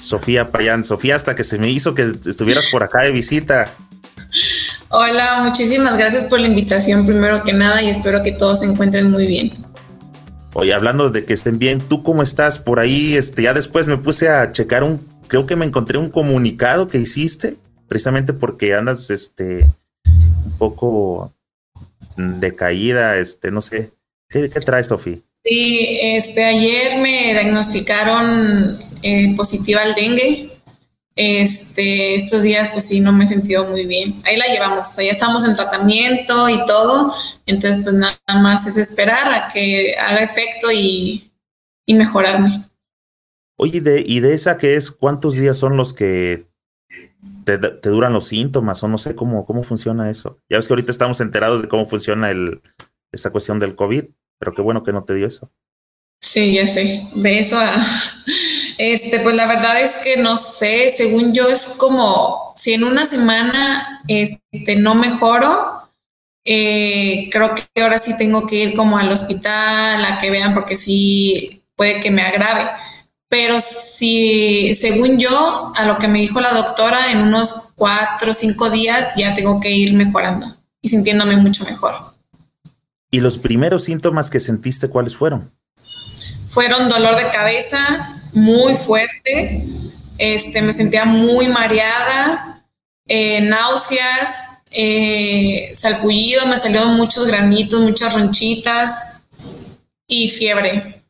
Sofía Payán. Sofía, hasta que se me hizo que estuvieras por acá de visita. Hola, muchísimas gracias por la invitación primero que nada y espero que todos se encuentren muy bien. Oye, hablando de que estén bien, ¿tú cómo estás por ahí? Este, ya después me puse a checar un, creo que me encontré un comunicado que hiciste, precisamente porque andas, este, un poco decaída, este, no sé. ¿Qué, qué traes, Sofía? Sí, este, ayer me diagnosticaron eh, positiva al dengue. Este, estos días, pues sí, no me he sentido muy bien. Ahí la llevamos, ya estamos en tratamiento y todo. Entonces, pues nada más es esperar a que haga efecto y, y mejorarme. Oye, de, ¿y de esa que es cuántos días son los que te, te, duran los síntomas o no sé cómo, cómo funciona eso? Ya ves que ahorita estamos enterados de cómo funciona el, esta cuestión del COVID, pero qué bueno que no te dio eso. Sí, ya sé. De eso a, este, pues la verdad es que no sé, según yo es como si en una semana este, no mejoro, eh, creo que ahora sí tengo que ir como al hospital a que vean porque sí puede que me agrave. Pero si, según yo, a lo que me dijo la doctora, en unos cuatro o cinco días ya tengo que ir mejorando y sintiéndome mucho mejor. ¿Y los primeros síntomas que sentiste cuáles fueron? Fueron dolor de cabeza, muy fuerte, este, me sentía muy mareada, eh, náuseas, eh, salpullido, me salieron muchos granitos, muchas ronchitas y fiebre.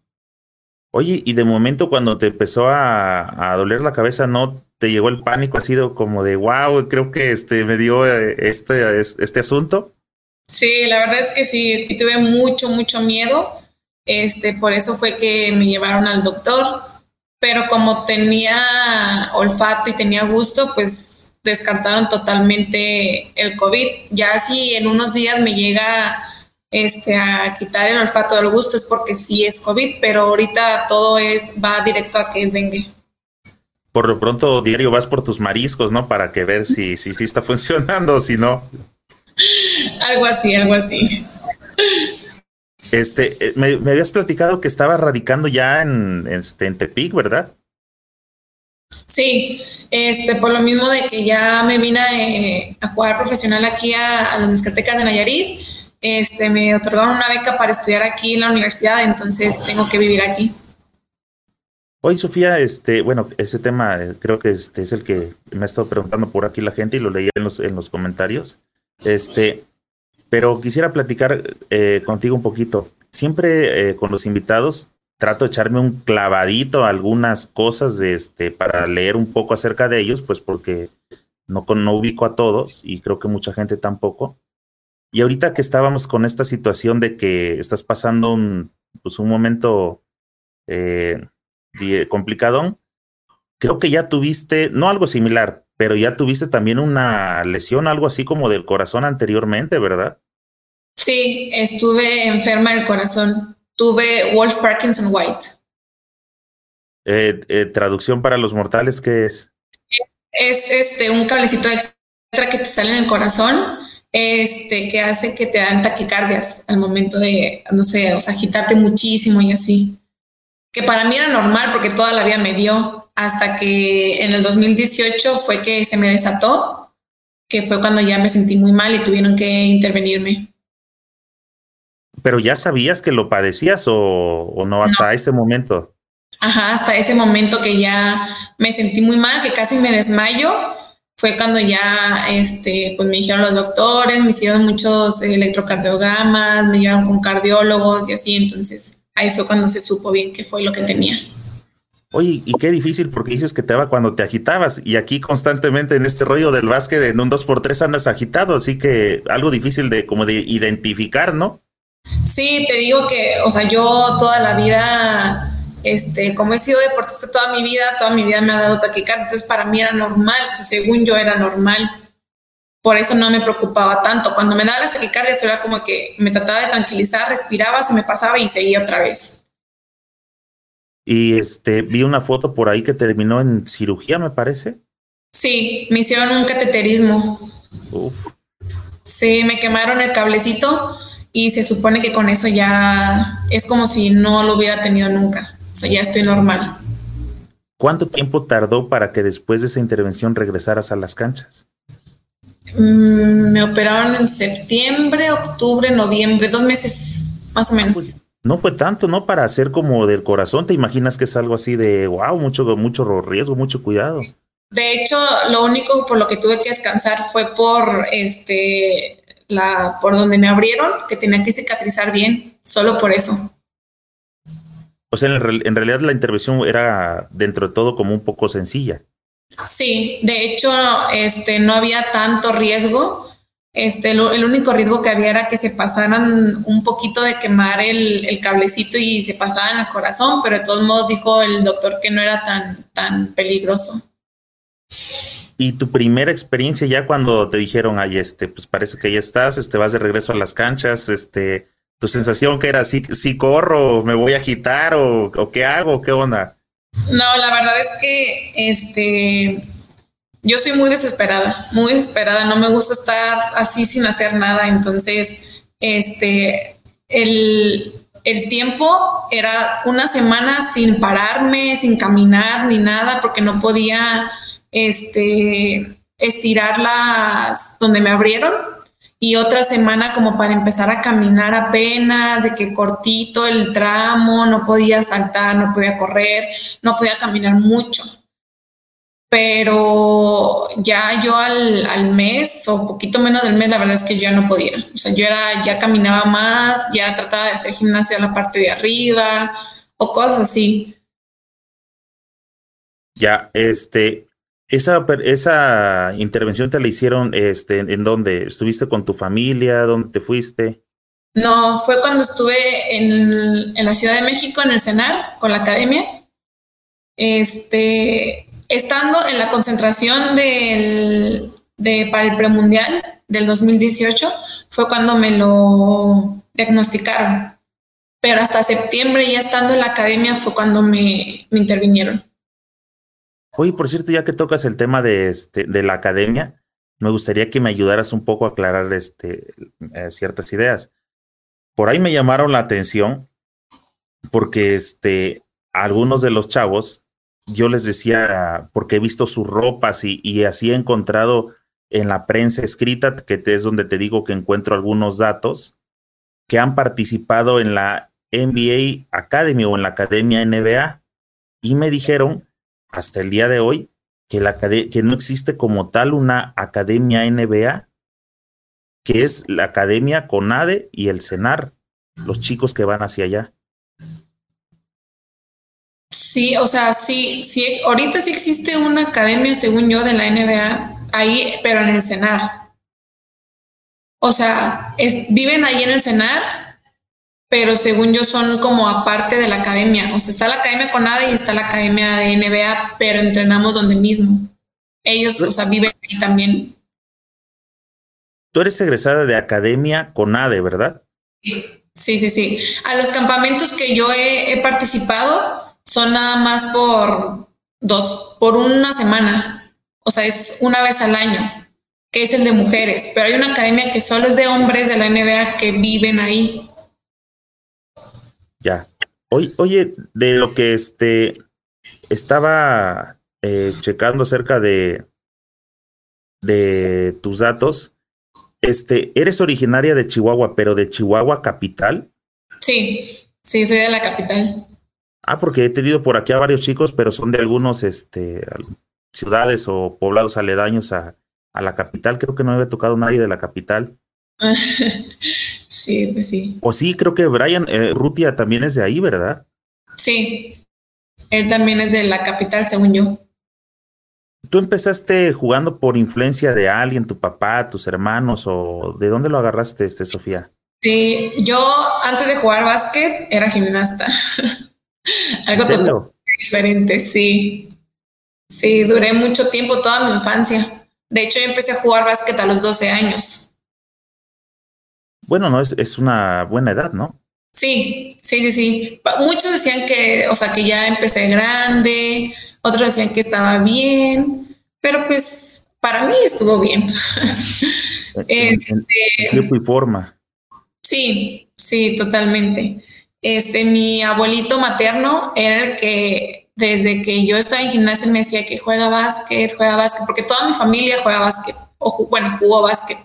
Oye, y de momento cuando te empezó a, a, doler la cabeza, ¿no te llegó el pánico? Ha sido como de, wow, creo que este, me dio eh, este, este asunto. Sí, la verdad es que sí, sí tuve mucho, mucho miedo. Este, por eso fue que me llevaron al doctor pero como tenía olfato y tenía gusto, pues descartaron totalmente el COVID. Ya si en unos días me llega este, a quitar el olfato del gusto es porque sí es COVID, pero ahorita todo es va directo a que es dengue. Por lo pronto diario vas por tus mariscos, ¿no? Para que ver si si, si está funcionando o si no. algo así, algo así. Este, eh, me, me, habías platicado que estaba radicando ya en, este, en Tepic, ¿verdad? Sí, este, por lo mismo de que ya me vine eh, a jugar profesional aquí a, a las discotecas de Nayarit, este, me otorgaron una beca para estudiar aquí en la universidad, entonces tengo que vivir aquí. Oye, Sofía, este, bueno, ese tema eh, creo que este es el que me ha estado preguntando por aquí la gente y lo leía en los, en los comentarios. Este, pero quisiera platicar eh, contigo un poquito. Siempre eh, con los invitados trato de echarme un clavadito a algunas cosas de este, para leer un poco acerca de ellos, pues porque no, no ubico a todos y creo que mucha gente tampoco. Y ahorita que estábamos con esta situación de que estás pasando un, pues un momento eh, complicado, creo que ya tuviste, no algo similar, pero ya tuviste también una lesión, algo así como del corazón anteriormente, ¿verdad? Sí, estuve enferma del corazón. Tuve Wolf Parkinson White. Eh, eh, traducción para los mortales, ¿qué es? Es este un cablecito extra que te sale en el corazón, este, que hace que te dan taquicardias al momento de, no sé, o sea, agitarte muchísimo y así. Que para mí era normal porque toda la vida me dio, hasta que en el 2018 fue que se me desató, que fue cuando ya me sentí muy mal y tuvieron que intervenirme. ¿Pero ya sabías que lo padecías o, o no hasta no. ese momento? Ajá, hasta ese momento que ya me sentí muy mal, que casi me desmayo, fue cuando ya este, pues me dijeron los doctores, me hicieron muchos electrocardiogramas, me llevaron con cardiólogos y así, entonces ahí fue cuando se supo bien qué fue lo que tenía. Oye, y qué difícil porque dices que te va cuando te agitabas y aquí constantemente en este rollo del básquet en un 2x3 andas agitado, así que algo difícil de como de identificar, ¿no? Sí, te digo que, o sea, yo toda la vida este, como he sido deportista toda mi vida, toda mi vida me ha dado taquicardia, entonces para mí era normal, según yo era normal. Por eso no me preocupaba tanto. Cuando me daba la taquicardia, eso era como que me trataba de tranquilizar, respiraba, se me pasaba y seguía otra vez. Y este, vi una foto por ahí que terminó en cirugía, me parece. Sí, me hicieron un cateterismo. Uf. Sí, me quemaron el cablecito y se supone que con eso ya es como si no lo hubiera tenido nunca. O sea, ya estoy normal. ¿Cuánto tiempo tardó para que después de esa intervención regresaras a las canchas? Mm, me operaron en septiembre, octubre, noviembre, dos meses más o menos. Pues, no fue tanto, ¿no? Para hacer como del corazón, ¿te imaginas que es algo así de, wow, mucho, mucho riesgo, mucho cuidado? De hecho, lo único por lo que tuve que descansar fue por este la por donde me abrieron, que tenía que cicatrizar bien, solo por eso. O sea, en, realidad la intervención era dentro de todo como un poco sencilla. Sí, de hecho, este no había tanto riesgo. Este, el único riesgo que había era que se pasaran un poquito de quemar el, el, cablecito y se pasaran al corazón, pero de todos modos dijo el doctor que no era tan, tan peligroso. Y tu primera experiencia ya cuando te dijeron, ay, este, pues parece que ya estás, este, vas de regreso a las canchas, este, tu sensación que era, si, si corro, me voy a agitar o, o qué hago, qué onda. No, la verdad es que, este, yo soy muy desesperada, muy desesperada, no me gusta estar así sin hacer nada, entonces, este, el, el tiempo era una semana sin pararme, sin caminar ni nada, porque no podía este, estirarlas donde me abrieron y otra semana como para empezar a caminar apenas, de que cortito el tramo, no podía saltar, no podía correr, no podía caminar mucho. Pero ya yo al, al mes o poquito menos del mes, la verdad es que yo ya no podía. O sea, yo era, ya caminaba más, ya trataba de hacer gimnasio a la parte de arriba o cosas así. Ya, este, esa, esa intervención te la hicieron este, en dónde? ¿Estuviste con tu familia? ¿Dónde te fuiste? No, fue cuando estuve en, en la Ciudad de México, en el CENAR, con la academia. Este, estando en la concentración de, para el premundial del 2018, fue cuando me lo diagnosticaron. Pero hasta septiembre, ya estando en la academia, fue cuando me, me intervinieron. Oye, por cierto, ya que tocas el tema de, este, la academia, me gustaría que me ayudaras un poco a aclarar este, eh, ciertas ideas. Por ahí me llamaron la atención porque este, algunos de los chavos, yo les decía, porque he visto sus ropas y, así he encontrado en la prensa escrita, que es donde te digo que encuentro algunos datos, que han participado en la NBA Academy o en la Academia NBA y me dijeron hasta el día de hoy que, la, que no existe como tal una academia NBA, que es la academia CONADE y el CENAR, los chicos que van hacia allá. Sí, o sea, sí, sí, ahorita sí existe una academia, según yo, de la NBA, ahí, pero en el CENAR. O sea, viven ahí en el CENAR pero según yo son como aparte de la academia. O sea, está la academia con ADE y está la academia de NBA, pero entrenamos donde mismo. Ellos, o sea, viven ahí también. Tú eres egresada de academia con ADE, ¿verdad? Sí, sí, sí. A los campamentos que yo he, he participado son nada más por dos, por una semana. O sea, es una vez al año, que es el de mujeres. Pero hay una academia que solo es de hombres de la NBA que viven ahí. Ya. Oye, oye, de lo que este estaba eh, checando acerca de, de tus datos, este, eres originaria de Chihuahua, pero de Chihuahua capital. Sí, sí, soy de la capital. Ah, porque he tenido por aquí a varios chicos, pero son de algunos este, ciudades o poblados aledaños a, a la capital. Creo que no me había tocado nadie de la capital. sí, pues sí. O sí, creo que Brian eh, Rutia también es de ahí, ¿verdad? Sí, él también es de la capital, según yo. ¿Tú empezaste jugando por influencia de alguien, tu papá, tus hermanos, o de dónde lo agarraste, este, Sofía? Sí, yo antes de jugar básquet era gimnasta. Algo diferente, sí. Sí, duré mucho tiempo, toda mi infancia. De hecho, yo empecé a jugar básquet a los 12 años. Bueno, no, es, es una buena edad, ¿no? Sí, sí, sí, sí. Muchos decían que, o sea, que ya empecé grande, otros decían que estaba bien, pero pues para mí estuvo bien. este, y forma. Sí, sí, totalmente. Este, mi abuelito materno era el que desde que yo estaba en gimnasia me decía que juega básquet, juega básquet, porque toda mi familia juega básquet, o bueno, jugó básquet.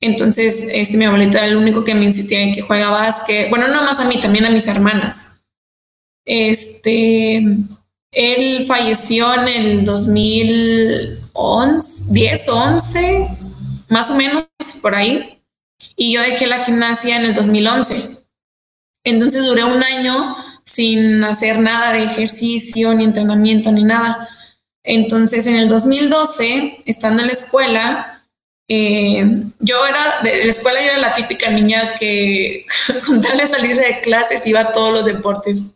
Entonces, este, mi abuelito era el único que me insistía en que juega básquet. Bueno, no más a mí, también a mis hermanas. Este, él falleció en el 2011, 10, 11, más o menos por ahí. Y yo dejé la gimnasia en el 2011. Entonces duré un año sin hacer nada de ejercicio, ni entrenamiento, ni nada. Entonces en el 2012, estando en la escuela, eh, yo era, de la escuela yo era la típica niña que con tal de salirse de clases iba a todos los deportes,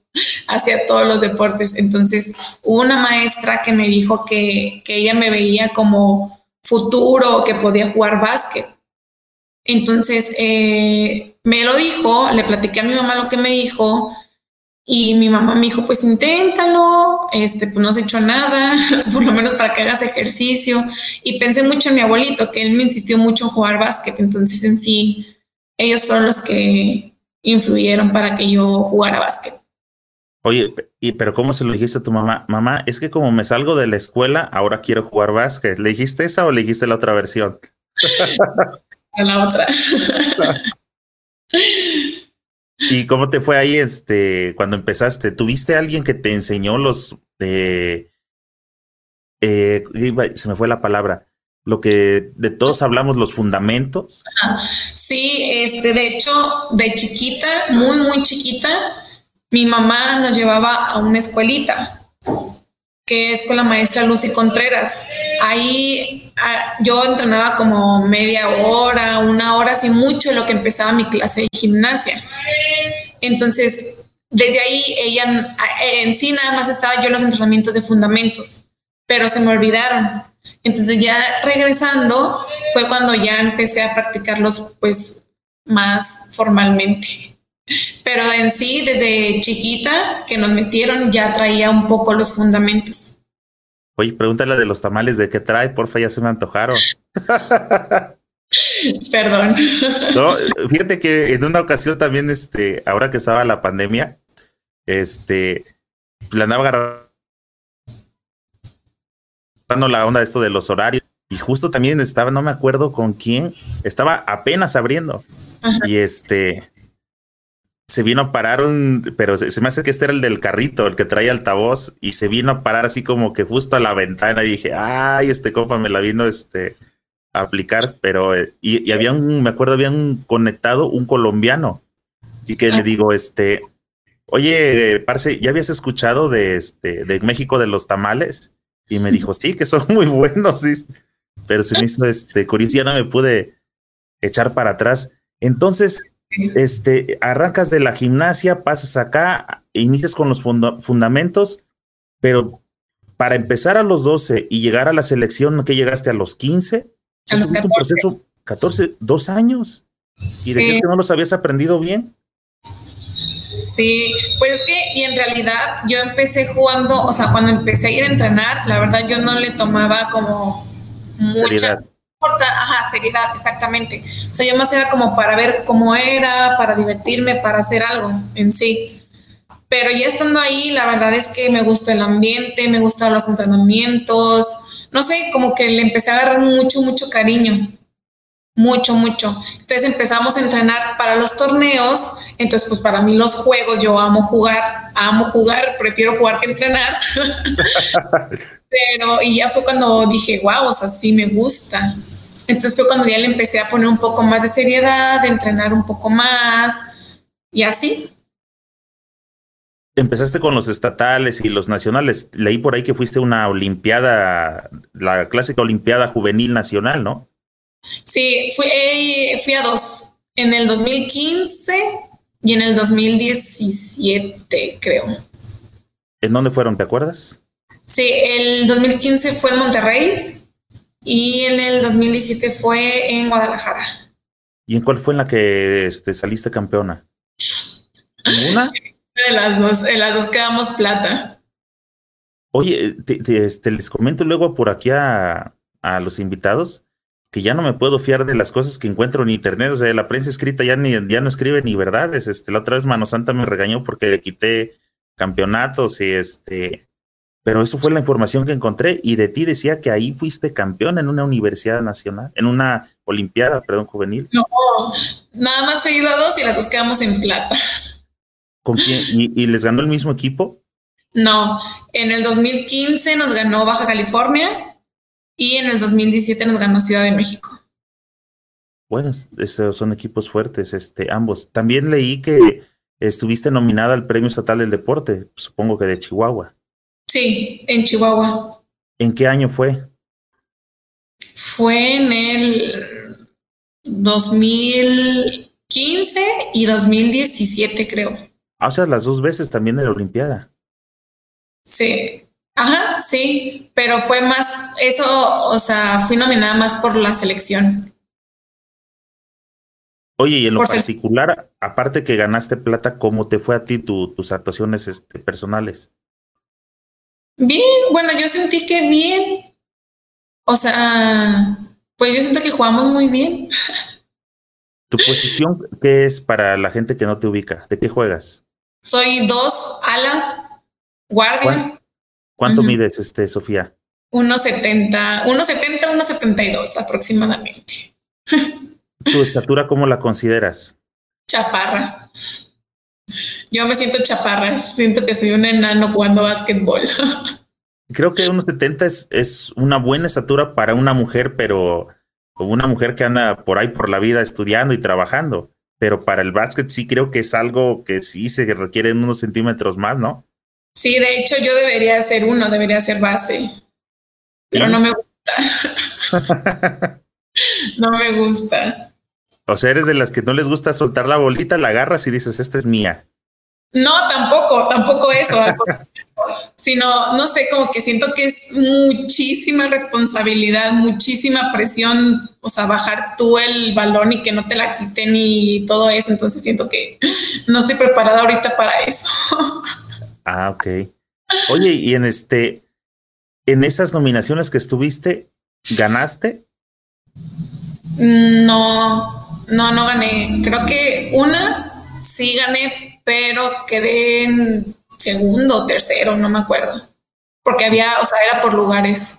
hacia todos los deportes. Entonces hubo una maestra que me dijo que, que ella me veía como futuro, que podía jugar básquet. Entonces eh, me lo dijo, le platiqué a mi mamá lo que me dijo y mi mamá me dijo, pues inténtalo, este, pues no has hecho nada, por lo menos para que hagas ejercicio. Y pensé mucho en mi abuelito, que él me insistió mucho en jugar básquet, entonces en sí, ellos fueron los que influyeron para que yo jugara básquet. Oye, y pero ¿cómo se lo dijiste a tu mamá? Mamá, es que como me salgo de la escuela, ahora quiero jugar básquet. ¿Le dijiste esa o le dijiste la otra versión? a la otra. ¿Y cómo te fue ahí este cuando empezaste? ¿Tuviste alguien que te enseñó los de eh, se me fue la palabra, lo que de todos hablamos, los fundamentos? Sí, este, de hecho, de chiquita, muy, muy chiquita, mi mamá nos llevaba a una escuelita, es con la maestra Lucy Contreras. Ahí ah, yo entrenaba como media hora, una hora, sin mucho, lo que empezaba mi clase de gimnasia. Entonces, desde ahí ella en sí nada más estaba yo en los entrenamientos de fundamentos, pero se me olvidaron. Entonces ya regresando fue cuando ya empecé a practicarlos pues más formalmente. Pero en sí, desde chiquita que nos metieron, ya traía un poco los fundamentos. Oye, pregúntale de los tamales de qué trae, porfa, ya se me antojaron. Perdón. No, fíjate que en una ocasión también, este, ahora que estaba la pandemia, este, la andaba agarrando la onda de esto de los horarios y justo también estaba, no me acuerdo con quién, estaba apenas abriendo y este, se vino a parar un, pero se, me hace que este era el del carrito, el que traía altavoz, y se vino a parar así como que justo a la ventana y dije, ay, este compa me la vino, este, aplicar, pero eh, y, y, había un, me acuerdo, habían conectado un colombiano y que le ah. digo, este, oye, parce, ¿ya habías escuchado de este, de México de los tamales? Y me dijo, sí, que son muy buenos, sí. pero se me hizo este curioso, ya no me pude echar para atrás. Entonces, este, arrancas de la gimnasia, pasas acá, inicias con los fundamentos, pero para empezar a los 12 y llegar a la selección, que llegaste a los 15? A los 14. Un proceso, 14, dos años. Y decir que no los habías aprendido bien. Sí, pues es que, y en realidad yo empecé jugando, o sea, cuando empecé a ir a entrenar, la verdad yo no le tomaba como mucha seriedad. Ajá, seriedad, exactamente. O sea, yo más era como para ver cómo era, para divertirme, para hacer algo en sí. Pero ya estando ahí, la verdad es que me gustó el ambiente, me gustaron los entrenamientos, no sé, como que le empecé a agarrar mucho, mucho cariño. Mucho, mucho. Entonces empezamos a entrenar para los torneos. Entonces, pues para mí los juegos, yo amo jugar, amo jugar, prefiero jugar que entrenar. Pero, y ya fue cuando dije, wow, o sea, sí me gusta. Entonces fue cuando ya le empecé a poner un poco más de seriedad, de entrenar un poco más y así empezaste con los estatales y los nacionales. Leí por ahí que fuiste una olimpiada, la clásica olimpiada juvenil nacional, ¿no? Sí, fui, eh, fui a dos, en el 2015 y en el 2017, creo. ¿En dónde fueron, te acuerdas? Sí, el 2015 fue en Monterrey y en el 2017 fue en Guadalajara. ¿Y en cuál fue en la que este, saliste campeona? ¿En una? De las dos, en las dos quedamos plata. Oye, este, les comento luego por aquí a, a, los invitados que ya no me puedo fiar de las cosas que encuentro en internet. O sea, la prensa escrita ya, ni, ya no escribe ni verdades. Este, la otra vez Mano Santa me regañó porque le quité campeonatos y este, pero eso fue la información que encontré y de ti decía que ahí fuiste campeón en una universidad nacional, en una olimpiada, perdón, juvenil. No, nada más he ido a dos y las dos quedamos en plata. ¿Con quién? ¿Y, les ganó el mismo equipo? No, en el 2015 nos ganó Baja California y en el 2017 nos ganó Ciudad de México. Bueno, esos son equipos fuertes, este, ambos. También leí que estuviste nominada al Premio Estatal del Deporte, supongo que de Chihuahua. Sí, en Chihuahua. ¿En qué año fue? Fue en el 2015 y 2017, creo. Ah, o sea, las dos veces también en la Olimpiada. Sí. Ajá, sí, pero fue más, eso, o sea, fui nominada más por la selección. Oye, y en lo particular, aparte que ganaste plata, ¿cómo te fue a ti tus actuaciones este, personales? Bien, bueno, yo sentí que bien. O sea, pues yo siento que jugamos muy bien. ¿Tu posición qué es para la gente que no te ubica? ¿De qué juegas? Soy dos ala, guardia. ¿Cuánto mides, este, Sofía? 1,70, 1,70, 1,72 aproximadamente. ¿Tu estatura cómo la consideras? Chaparra. Yo me siento chaparra, siento que soy un enano jugando básquetbol. Creo que unos 70 es, es una buena estatura para una mujer, pero como una mujer que anda por ahí por la vida estudiando y trabajando. Pero para el básquet sí creo que es algo que sí se requiere unos centímetros más, ¿no? Sí, de hecho yo debería ser uno, debería ser base. Pero no me gusta. no me gusta. O sea, eres de las que no les gusta soltar la bolita, la agarras y dices, esta es mía. No, tampoco, tampoco eso. sino, no sé, como que siento que es muchísima responsabilidad, muchísima presión, o sea, bajar tú el balón y que no te la quiten y todo eso. Entonces siento que no estoy preparada ahorita para eso. Ah, ok. Oye, y en este, en esas nominaciones que estuviste, ¿ganaste? No, no, no gané. Creo que una sí gané, pero quedé en segundo o tercero, no me acuerdo. Porque había, o sea, era por lugares.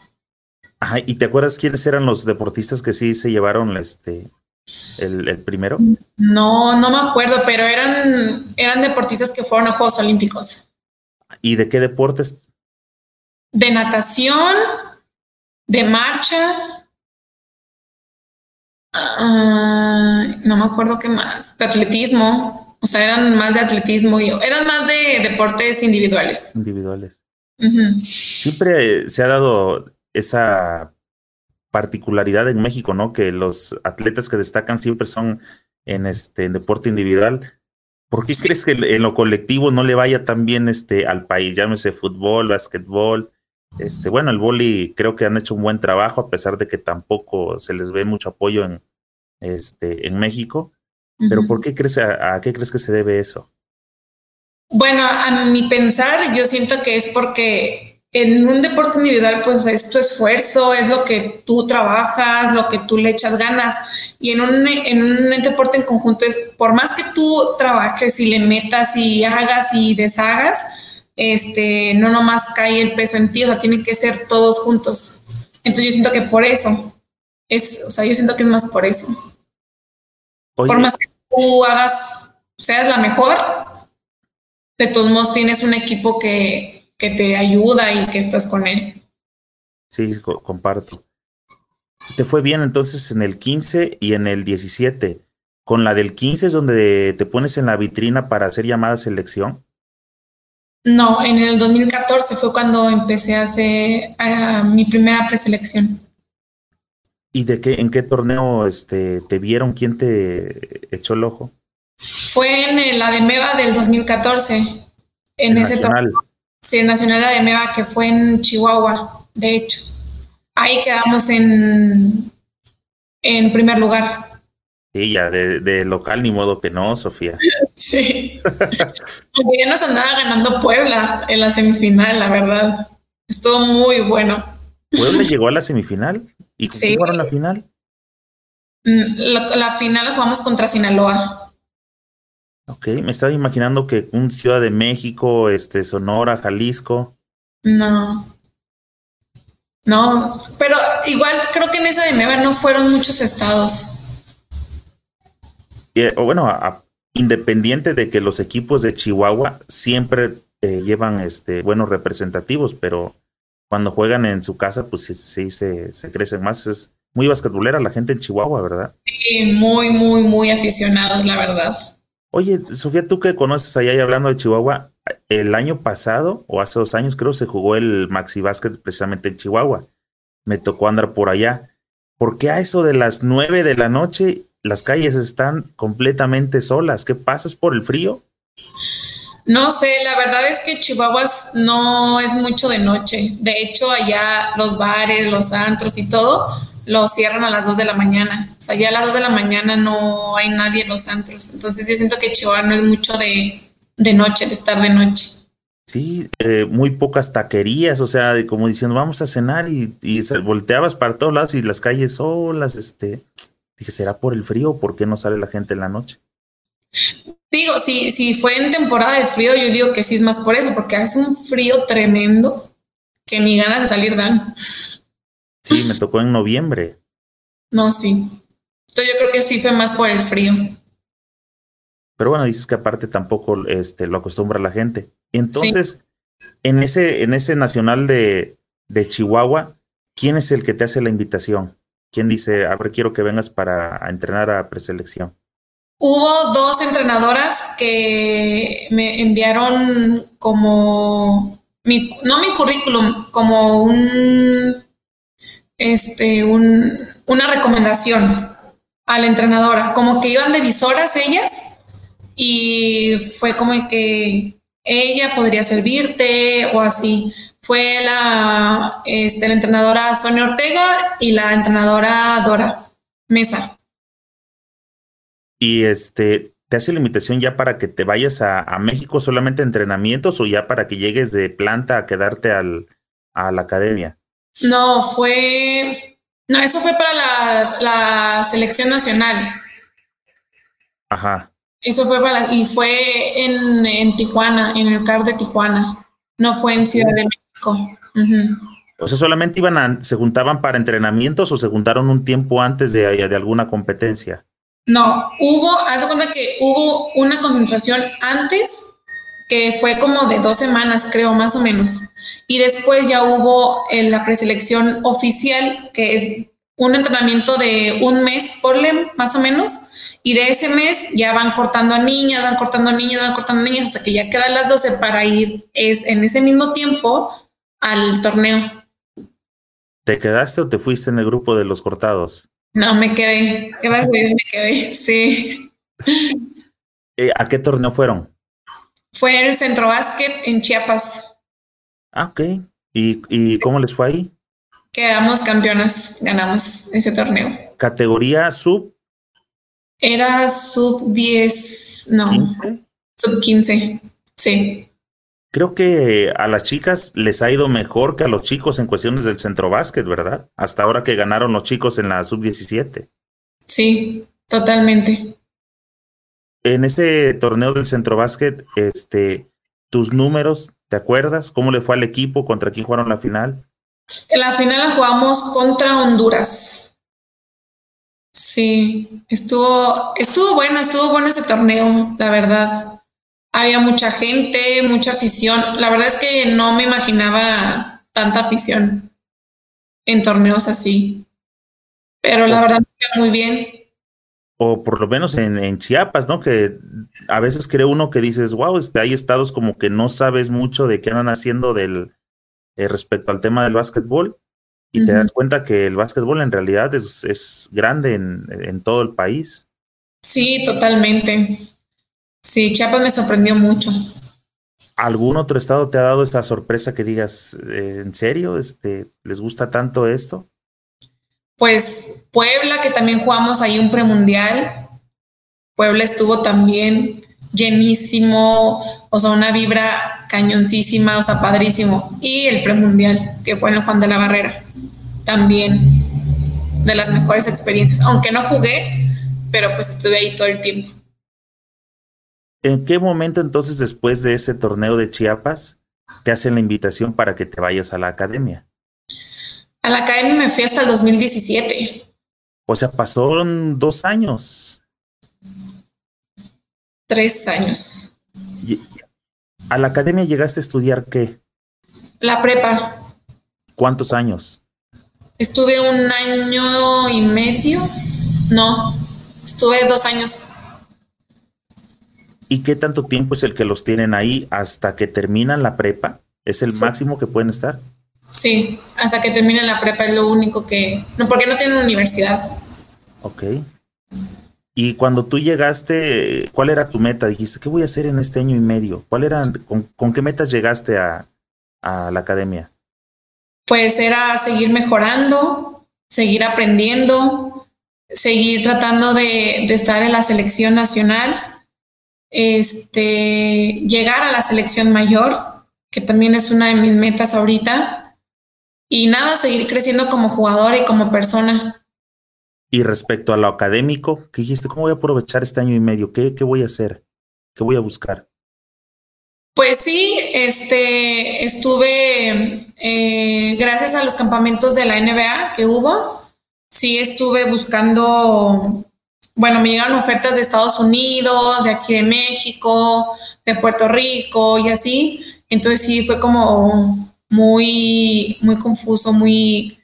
Ajá, ¿y te acuerdas quiénes eran los deportistas que sí se llevaron este el, el primero? No, no me acuerdo, pero eran, eran deportistas que fueron a Juegos Olímpicos. ¿Y de qué deportes? De natación, de marcha, Ah, no me acuerdo qué más. De atletismo. O sea, eran más de atletismo y eran más de deportes individuales. Individuales. Siempre se ha dado esa particularidad en México, ¿no? Que los atletas que destacan siempre son en este deporte individual. ¿Por qué crees que en lo colectivo no le vaya tan bien este al país? Llámese fútbol, básquetbol. Este, bueno, el boli creo que han hecho un buen trabajo, a pesar de que tampoco se les ve mucho apoyo en, este, en México. Pero ¿por qué crees, a, qué crees que se debe eso? Bueno, a mi pensar, yo siento que es porque en un deporte individual, pues es tu esfuerzo, es lo que tú trabajas, lo que tú le echas ganas. Y en un, en un deporte en conjunto, es, por más que tú trabajes y le metas y hagas y deshagas, este, no nomás cae el peso en ti, o sea, tienen que ser todos juntos. Entonces yo siento que por eso, es, o sea, yo siento que es más por eso. Por más que tú hagas, seas la mejor, de todos modos tienes un equipo que, que te ayuda y que estás con él. Sí, comparto. Te fue bien entonces en el 15 y en el 17. Con la del 15 es donde te pones en la vitrina para hacer llamada selección. No, en el 2014 fue cuando empecé a hacer mi primera preselección. ¿Y de qué, en qué torneo este, te vieron? ¿Quién te echó el ojo? Fue en la de Meva del 2014. En ese torneo. Sí, el Nacional de Ameba, que fue en Chihuahua, de hecho. Ahí quedamos en, en primer lugar. Sí, ya de, de local ni modo que no, Sofía. Sí. ya nos andaba ganando Puebla en la semifinal, la verdad. Estuvo muy bueno. ¿Puebla llegó a la semifinal? ¿Y con sí. jugaron la final? Mm, la, la, final la jugamos contra Sinaloa. Ok, me estaba imaginando que un Ciudad de México, este, Sonora, Jalisco. No. No, pero igual creo que en esa de Meva no fueron muchos estados. Eh, bueno, a, independiente de que los equipos de Chihuahua siempre eh, llevan este, buenos representativos, pero cuando juegan en su casa, pues sí, sí se, se, crecen más. Es muy basquetbolera la gente en Chihuahua, ¿verdad? Sí, muy, muy, muy aficionados, la verdad. Oye, Sofía, tú que conoces allá y hablando de Chihuahua, el año pasado, o hace dos años, creo, se jugó el Maxi Basket precisamente en Chihuahua. Me tocó andar por allá. ¿Por qué a eso de las nueve de la noche las calles están completamente solas. ¿Qué pasas por el frío? No sé, la verdad es que Chihuahua no es mucho de noche. De hecho, allá los bares, los antros y todo lo cierran a las 2 de la mañana. O sea, ya a las 2 de la mañana no hay nadie en los antros. Entonces yo siento que Chihuahua no es mucho de, de noche, de estar de noche. Sí, eh, muy pocas taquerías, o sea, como diciendo, vamos a cenar y, y volteabas para todos lados y las calles solas, este, Dije, ¿será por el frío o por qué no sale la gente en la noche? Digo, si, si fue en temporada de frío, yo digo que sí es más por eso, porque hace un frío tremendo que ni ganas de salir dan. Sí, me tocó en noviembre. No, sí. Entonces yo creo que sí fue más por el frío. Pero bueno, dices que aparte tampoco este, lo acostumbra la gente. Entonces, sí. en, ese, en ese nacional de, de Chihuahua, ¿quién es el que te hace la invitación? ¿Quién dice, a ver, quiero que vengas para entrenar a preselección? Hubo dos entrenadoras que me enviaron como, no mi currículum, como un, este, un, una recomendación a la entrenadora, como que iban de visoras ellas y fue como que ella podría servirte o así fue la, este, la entrenadora Sonia Ortega y la entrenadora Dora Mesa. Y este, ¿te hace limitación ya para que te vayas a, a, México solamente a entrenamientos o ya para que llegues de planta a quedarte al, a la academia? No, fue, no, eso fue para la, la selección nacional. Ajá. Eso fue para, y fue en, en Tijuana, en el CAR de Tijuana. No fue en Ciudad de México. Uh -huh. O sea, solamente iban a, se juntaban para entrenamientos o se juntaron un tiempo antes de, de alguna competencia. No, hubo, haz de cuenta que hubo una concentración antes que fue como de dos semanas, creo, más o menos. Y después ya hubo en la preselección oficial, que es un entrenamiento de un mes, porle, más o menos. Y de ese mes ya van cortando a niñas, van cortando a niñas, van cortando a niñas hasta que ya quedan las 12 para ir es, en ese mismo tiempo al torneo. ¿Te quedaste o te fuiste en el grupo de los cortados? No, me quedé. Gracias me quedé, sí. Eh, ¿A qué torneo fueron? Fue el Centro Básquet en Chiapas. Ah, ok. ¿Y, ¿Y cómo les fue ahí? Quedamos campeonas, ganamos ese torneo. ¿Categoría sub? Era sub 10, no. ¿15? Sub 15, sí creo que a las chicas les ha ido mejor que a los chicos en cuestiones del centro básquet, ¿verdad? Hasta ahora que ganaron los chicos en la sub-17. Sí, totalmente. En ese torneo del centro básquet, este, tus números, ¿te acuerdas? ¿Cómo le fue al equipo? ¿Contra quién jugaron la final? En la final la jugamos contra Honduras. Sí, estuvo, estuvo bueno, estuvo bueno ese torneo, la verdad había mucha gente, mucha afición. La verdad es que no me imaginaba tanta afición en torneos así. Pero la verdad me muy bien. O por lo menos en, en, Chiapas, ¿no? Que a veces cree uno que dices, wow, este, hay estados como que no sabes mucho de qué andan haciendo del eh, respecto al tema del básquetbol. Y uh -huh. te das cuenta que el básquetbol en realidad es, es grande en, en todo el país. Sí, totalmente. Sí, Chiapas me sorprendió mucho. ¿Algún otro estado te ha dado esta sorpresa que digas, eh, ¿en serio? Este, ¿Les gusta tanto esto? Pues Puebla, que también jugamos ahí un premundial. Puebla estuvo también llenísimo, o sea, una vibra cañoncísima, o sea, padrísimo. Y el premundial, que fue en el Juan de la Barrera, también de las mejores experiencias, aunque no jugué, pero pues estuve ahí todo el tiempo. ¿En qué momento entonces después de ese torneo de Chiapas te hacen la invitación para que te vayas a la academia? A la academia me fui hasta el 2017. O sea, pasaron dos años. Tres años. ¿A la academia llegaste a estudiar qué? La prepa. ¿Cuántos años? Estuve un año y medio. No, estuve dos años. ¿Y qué tanto tiempo es el que los tienen ahí hasta que terminan la prepa? ¿Es el máximo que pueden estar? Sí, hasta que terminen la prepa es lo único que... No, porque no tienen universidad. Ok. Y cuando tú llegaste, ¿cuál era tu meta? Dijiste, ¿qué voy a hacer en este año y medio? ¿Cuál era, con, qué metas llegaste a, a la academia? Pues era seguir mejorando, seguir aprendiendo, seguir tratando de, de estar en la selección nacional este, llegar a la selección mayor, que también es una de mis metas ahorita, y nada, seguir creciendo como jugador y como persona. Y respecto a lo académico, ¿qué dijiste? ¿Cómo voy a aprovechar este año y medio? ¿Qué, qué voy a hacer? ¿Qué voy a buscar? Pues sí, este, estuve, eh, gracias a los campamentos de la NBA que hubo, sí estuve buscando bueno, me llegaron ofertas de Estados Unidos, de aquí de México, de Puerto Rico y así. Entonces sí fue como muy, muy confuso, muy,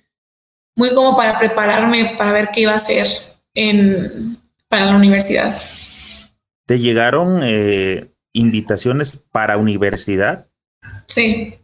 muy como para prepararme para ver qué iba a hacer en, para la universidad. ¿Te llegaron eh, invitaciones para universidad? Sí.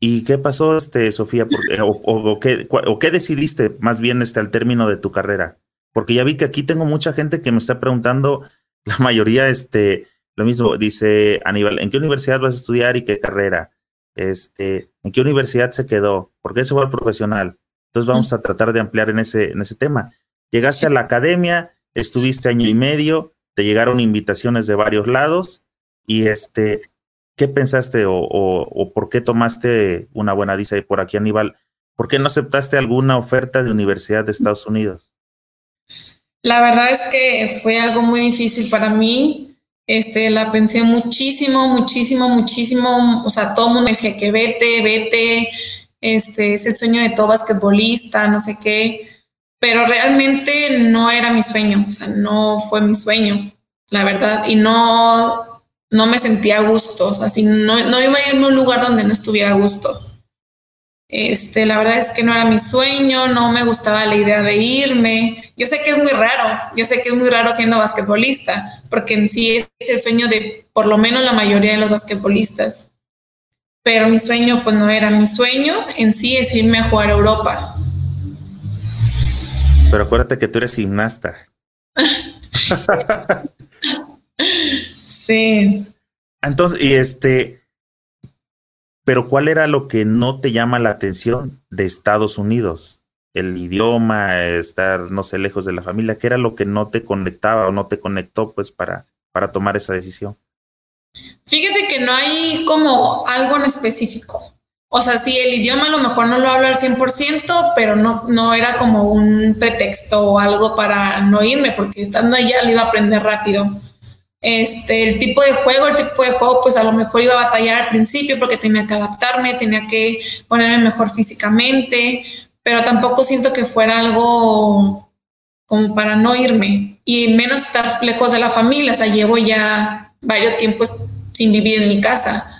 ¿Y qué pasó, este, Sofía? o, qué, ¿O qué decidiste más bien este, al término de tu carrera? Porque ya vi que aquí tengo mucha gente que me está preguntando, la mayoría, este, lo mismo, dice Aníbal, ¿en qué universidad vas a estudiar y qué carrera? Este, ¿en qué universidad se quedó? ¿Por qué se fue al profesional? Entonces vamos a tratar de ampliar en ese, en ese tema. Llegaste a la academia, estuviste año y medio, te llegaron invitaciones de varios lados y este, ¿qué pensaste o, o, por qué tomaste una buena dice por aquí Aníbal? ¿Por qué no aceptaste alguna oferta de universidad de Estados Unidos? La verdad es que fue algo muy difícil para mí. Este, la pensé muchísimo, muchísimo, muchísimo. O sea, todo el mundo decía que vete, vete. Este, es el sueño de todo basquetbolista, no sé qué. Pero realmente no era mi sueño. O sea, no fue mi sueño, la verdad. Y no, no me sentía a gusto. O sea, si no, no iba a irme a un lugar donde no estuviera a gusto. Este, la verdad es que no era mi sueño, no me gustaba la idea de irme. Yo sé que es muy raro, yo sé que es muy raro siendo basquetbolista, porque en sí es el sueño de por lo menos la mayoría de los basquetbolistas. Pero mi sueño, pues no era mi sueño, en sí es irme a jugar a Europa. Pero acuérdate que tú eres gimnasta. sí. Entonces, y este, pero ¿cuál era lo que no te llama la atención de Estados Unidos? El idioma, estar, no sé, lejos de la familia, ¿qué era lo que no te conectaba o no te conectó pues para, para tomar esa decisión? Fíjate que no hay como algo en específico. O sea, sí, el idioma a lo mejor no lo hablo al 100%, pero no, no era como un pretexto o algo para no irme, porque estando allá lo iba a aprender rápido. Este, el tipo de juego, el tipo de juego, pues a lo mejor iba a batallar al principio porque tenía que adaptarme, tenía que ponerme mejor físicamente, pero tampoco siento que fuera algo como para no irme y menos estar lejos de la familia, o sea, llevo ya varios tiempos sin vivir en mi casa.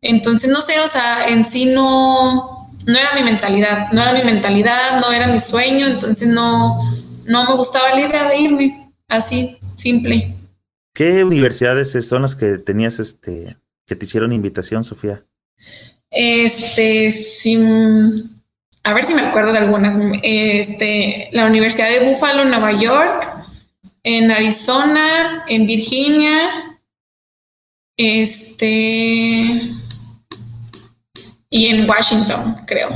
Entonces, no sé, o sea, en sí no, no era mi mentalidad, no era mi mentalidad, no era mi sueño, entonces no, no me gustaba la idea de irme, así, simple. ¿Qué universidades son las que tenías, este, que te hicieron invitación, Sofía? Este, sin, a ver si me acuerdo de algunas. Este, la Universidad de Buffalo, Nueva York, en Arizona, en Virginia, Este. Y en Washington, creo.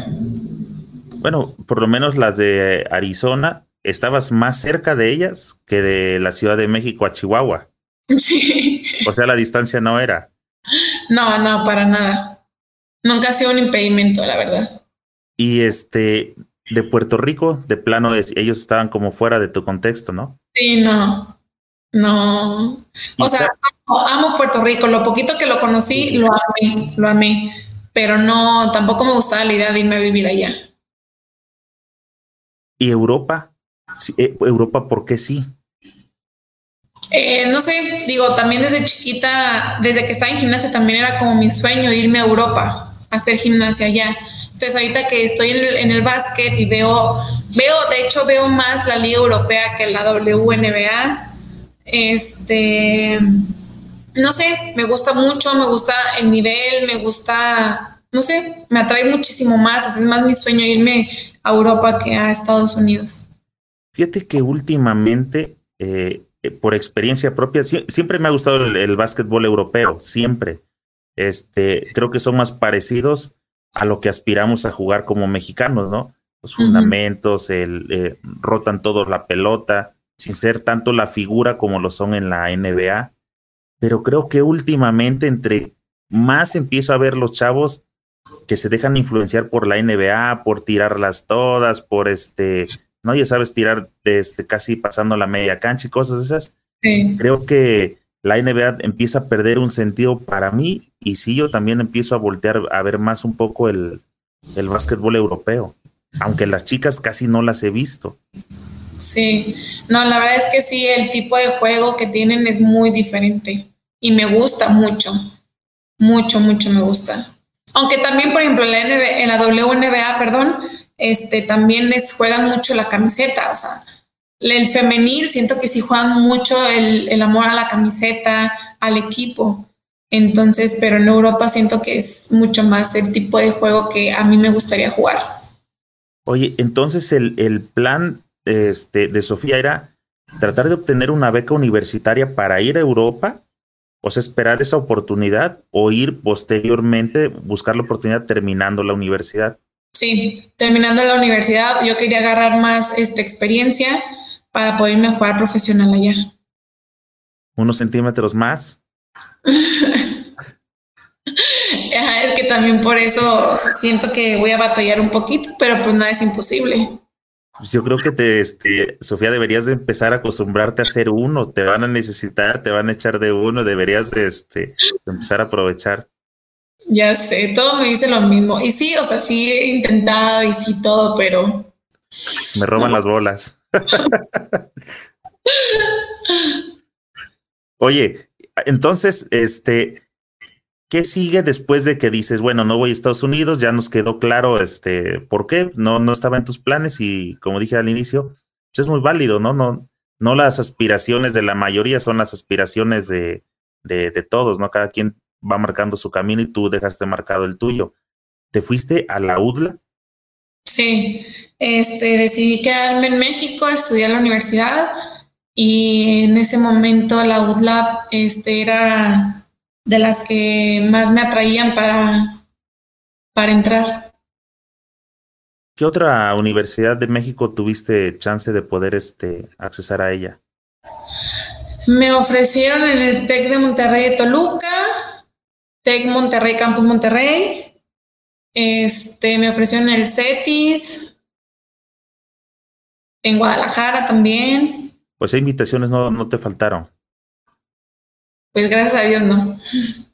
Bueno, por lo menos las de Arizona, estabas más cerca de ellas que de la Ciudad de México a Chihuahua. Sí. O sea, la distancia no era. No, no, para nada. Nunca ha sido un impedimento, la verdad. Y este, de Puerto Rico, de plano, ellos estaban como fuera de tu contexto, ¿no? Sí, no. No. O sea, amo, Puerto Rico. Lo poquito que lo conocí, lo amé, lo amé. Pero no, tampoco me gustaba la idea de irme a vivir allá. ¿Y Europa? Eh, Europa, ¿por qué sí? Eh, no sé, digo, también desde chiquita, desde que estaba en gimnasia, también era como mi sueño irme a Europa, a hacer gimnasia allá. Entonces ahorita que estoy en el, básquet y veo, veo, de hecho veo más la Liga Europea que la WNBA. Este, no sé, me gusta mucho, me gusta el nivel, me gusta, no sé, me atrae muchísimo más. es más mi sueño irme a Europa que a Estados Unidos. Fíjate que últimamente eh, por experiencia propia, siempre me ha gustado el, básquetbol europeo, siempre. Este, creo que son más parecidos a lo que aspiramos a jugar como mexicanos, ¿no? Los fundamentos, el, eh, rotan todos la pelota, sin ser tanto la figura como lo son en la NBA. Pero creo que últimamente, entre más empiezo a ver los chavos que se dejan influenciar por la NBA, por tirarlas todas, por este ¿no? Ya sabes, tirar desde casi pasando la media cancha y cosas esas. Creo que la NBA empieza a perder un sentido para mí y sí, yo también empiezo a voltear a ver más un poco el, el básquetbol europeo, aunque las chicas casi no las he visto. Sí, no, la verdad es que sí, el tipo de juego que tienen es muy diferente y me gusta mucho, mucho, mucho me gusta. Aunque también, por ejemplo, en la, en la WNBA, perdón, este, también les juegan mucho la camiseta, o sea, el femenil siento que sí juegan mucho el, amor a la camiseta, al equipo. Entonces, pero en Europa siento que es mucho más el tipo de juego que a mí me gustaría jugar. Oye, entonces el, plan este, de Sofía era tratar de obtener una beca universitaria para ir a Europa, o sea, esperar esa oportunidad o ir posteriormente, buscar la oportunidad terminando la universidad. Sí, terminando la universidad, yo quería agarrar más esta experiencia para poderme jugar profesional allá. ¿Unos centímetros más? es que también por eso siento que voy a batallar un poquito, pero pues nada es imposible. Pues yo creo que te, este, Sofía, deberías de empezar a acostumbrarte a ser uno. Te van a necesitar, te van a echar de uno. Deberías de, este, empezar a aprovechar. Ya sé, todo me dice lo mismo. Y sí, o sea, sí he intentado y sí todo, pero... Me roban las bolas. Oye, entonces, este, ¿qué sigue después de que dices, bueno, no voy a Estados Unidos? Ya nos quedó claro, este, por qué no, no estaba en tus planes y como dije al inicio, pues es muy válido, ¿no? No, no las aspiraciones de la mayoría son las aspiraciones de, de, de todos, ¿no? Cada quien va marcando su camino y tú dejaste marcado el tuyo. ¿Te fuiste a la UDLA? Sí, este, decidí quedarme en México, estudiar en la universidad y en ese momento la UDLA este, era de las que más me atraían para, para entrar. ¿Qué otra universidad de México tuviste chance de poder este, accesar a ella? Me ofrecieron en el TEC de Monterrey de Toluca, Tec Monterrey, Campus Monterrey. Este, me ofrecieron el CETIS. En Guadalajara también. Pues invitaciones no, no te faltaron. Pues gracias a Dios no.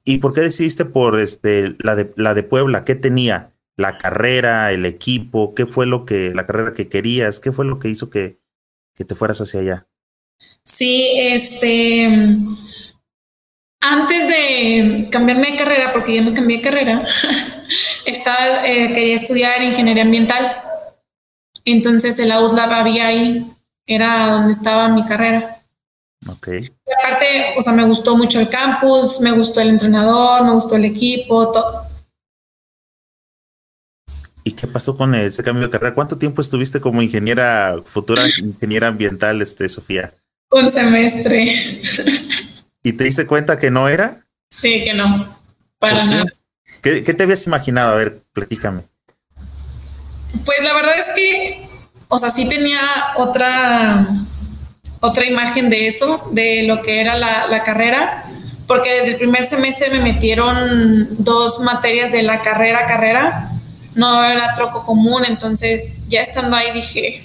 ¿Y por qué decidiste por este la de la de Puebla? ¿Qué tenía? La carrera, el equipo, ¿qué fue lo que, la carrera que querías? ¿Qué fue lo que hizo que, que te fueras hacia allá? Sí, este antes de cambiarme de carrera, porque ya me cambié de carrera, estaba, eh, quería estudiar ingeniería ambiental. Entonces el AUSLAB había ahí, era donde estaba mi carrera. Ok. Y aparte, o sea, me gustó mucho el campus, me gustó el entrenador, me gustó el equipo, todo. ¿Y qué pasó con ese cambio de carrera? ¿Cuánto tiempo estuviste como ingeniera, futura ingeniera ambiental, este, Sofía? Un semestre. ¿Y te diste cuenta que no era? Sí, que no, para nada. ¿Qué, ¿Qué, te habías imaginado? A ver, platícame. Pues la verdad es que, o sea, sí tenía otra, otra imagen de eso, de lo que era la, la carrera, porque desde el primer semestre me metieron dos materias de la carrera carrera, no era troco común, entonces ya estando ahí dije,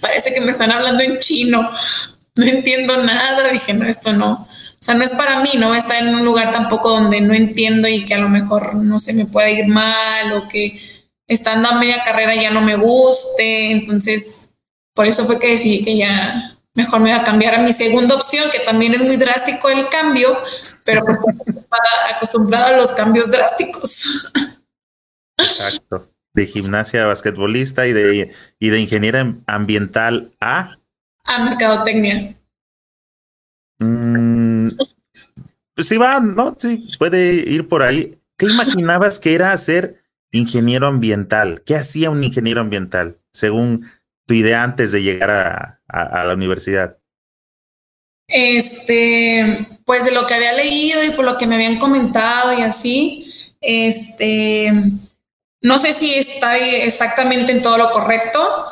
parece que me están hablando en chino, no entiendo nada, dije, no, esto no, sea, no es para mí, no estar en un lugar tampoco donde no entiendo y que a lo mejor no se me pueda ir mal o que estando a media carrera ya no me guste, entonces por eso fue que decidí que ya mejor me iba a cambiar a mi segunda opción, que también es muy drástico el cambio, pero pues acostumbrada a los cambios drásticos. Exacto. De gimnasia basquetbolista y de, y de ingeniera ambiental a... A mercadotecnia. Mm, sí va, ¿no? Sí, puede ir por ahí. ¿Qué imaginabas que era hacer ingeniero ambiental? ¿Qué hacía un ingeniero ambiental, según tu idea antes de llegar a, a, la universidad? Este, pues de lo que había leído y por lo que me habían comentado y así, este, no sé si está exactamente en todo lo correcto,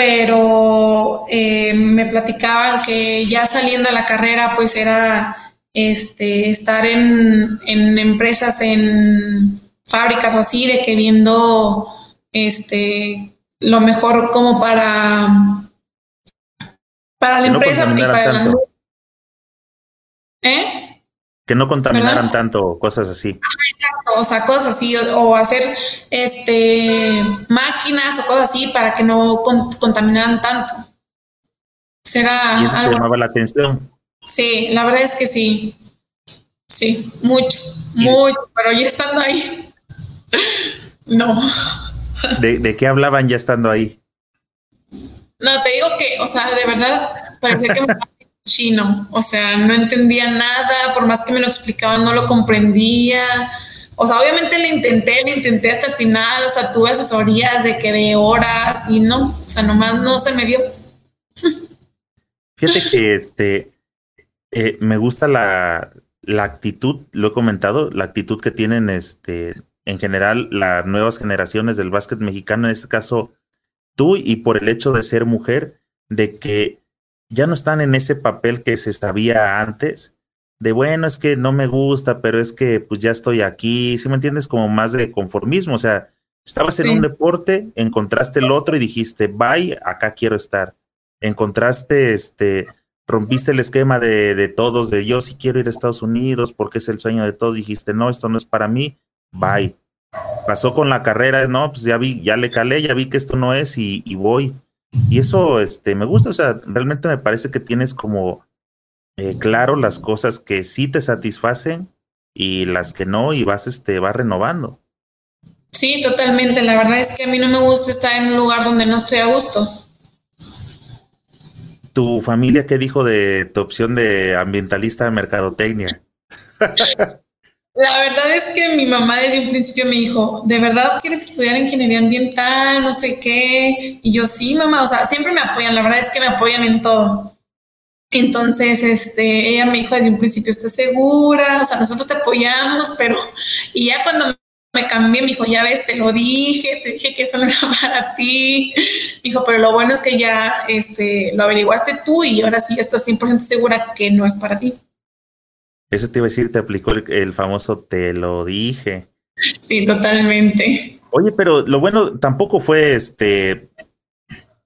pero eh, me platicaban que ya saliendo de la carrera, pues era este, estar en, en empresas, en fábricas o así, de que viendo este, lo mejor como para, para la empresa y para la... ¿Eh? Que no contaminaran tanto, cosas así. o sea, cosas así, o, hacer este máquinas o cosas así para que no contaminaran tanto. Será y eso algo... llamaba la atención. Sí, la verdad es que sí. Sí, mucho, mucho, pero ya estando ahí. no. ¿De, qué hablaban ya estando ahí? No, te digo que, o sea, de verdad, parecía que me chino, o sea, no entendía nada, por más que me lo explicaban, no lo comprendía. O sea, obviamente le intenté, le intenté hasta el final, o sea, tuve asesorías de que de horas y no, o sea, nomás no se me dio. Fíjate que este, eh, me gusta la, la actitud, lo he comentado, la actitud que tienen este, en general las nuevas generaciones del básquet mexicano, en este caso tú, y por el hecho de ser mujer, de que ya no están en ese papel que se sabía antes, de bueno, es que no me gusta, pero es que pues ya estoy aquí, si me entiendes? Como más de conformismo, o sea, estabas en un deporte, encontraste el otro y dijiste, bye, acá quiero estar. Encontraste, este, rompiste el esquema de, de todos, de yo sí quiero ir a Estados Unidos porque es el sueño de todos, dijiste, no, esto no es para mí, bye. Pasó con la carrera, no, pues ya vi, ya le calé, ya vi que esto no es y, y voy. Y eso este, me gusta, o sea, realmente me parece que tienes como eh, claro las cosas que sí te satisfacen y las que no, y vas, este, vas renovando. Sí, totalmente. La verdad es que a mí no me gusta estar en un lugar donde no estoy a gusto. ¿Tu familia qué dijo de tu opción de ambientalista de mercadotecnia? La verdad es que mi mamá desde un principio me dijo, ¿de verdad quieres estudiar ingeniería ambiental? No sé qué. Y yo sí, mamá, o sea, siempre me apoyan, la verdad es que me apoyan en todo. Entonces, este, ella me dijo desde un principio, ¿estás segura? O sea, nosotros te apoyamos, pero... Y ya cuando me cambié, me dijo, ya ves, te lo dije, te dije que eso no era para ti. Me dijo, pero lo bueno es que ya este, lo averiguaste tú y ahora sí estás 100% segura que no es para ti. Eso te iba a decir, te aplicó el, famoso te lo dije. Sí, totalmente. Oye, pero lo bueno tampoco fue este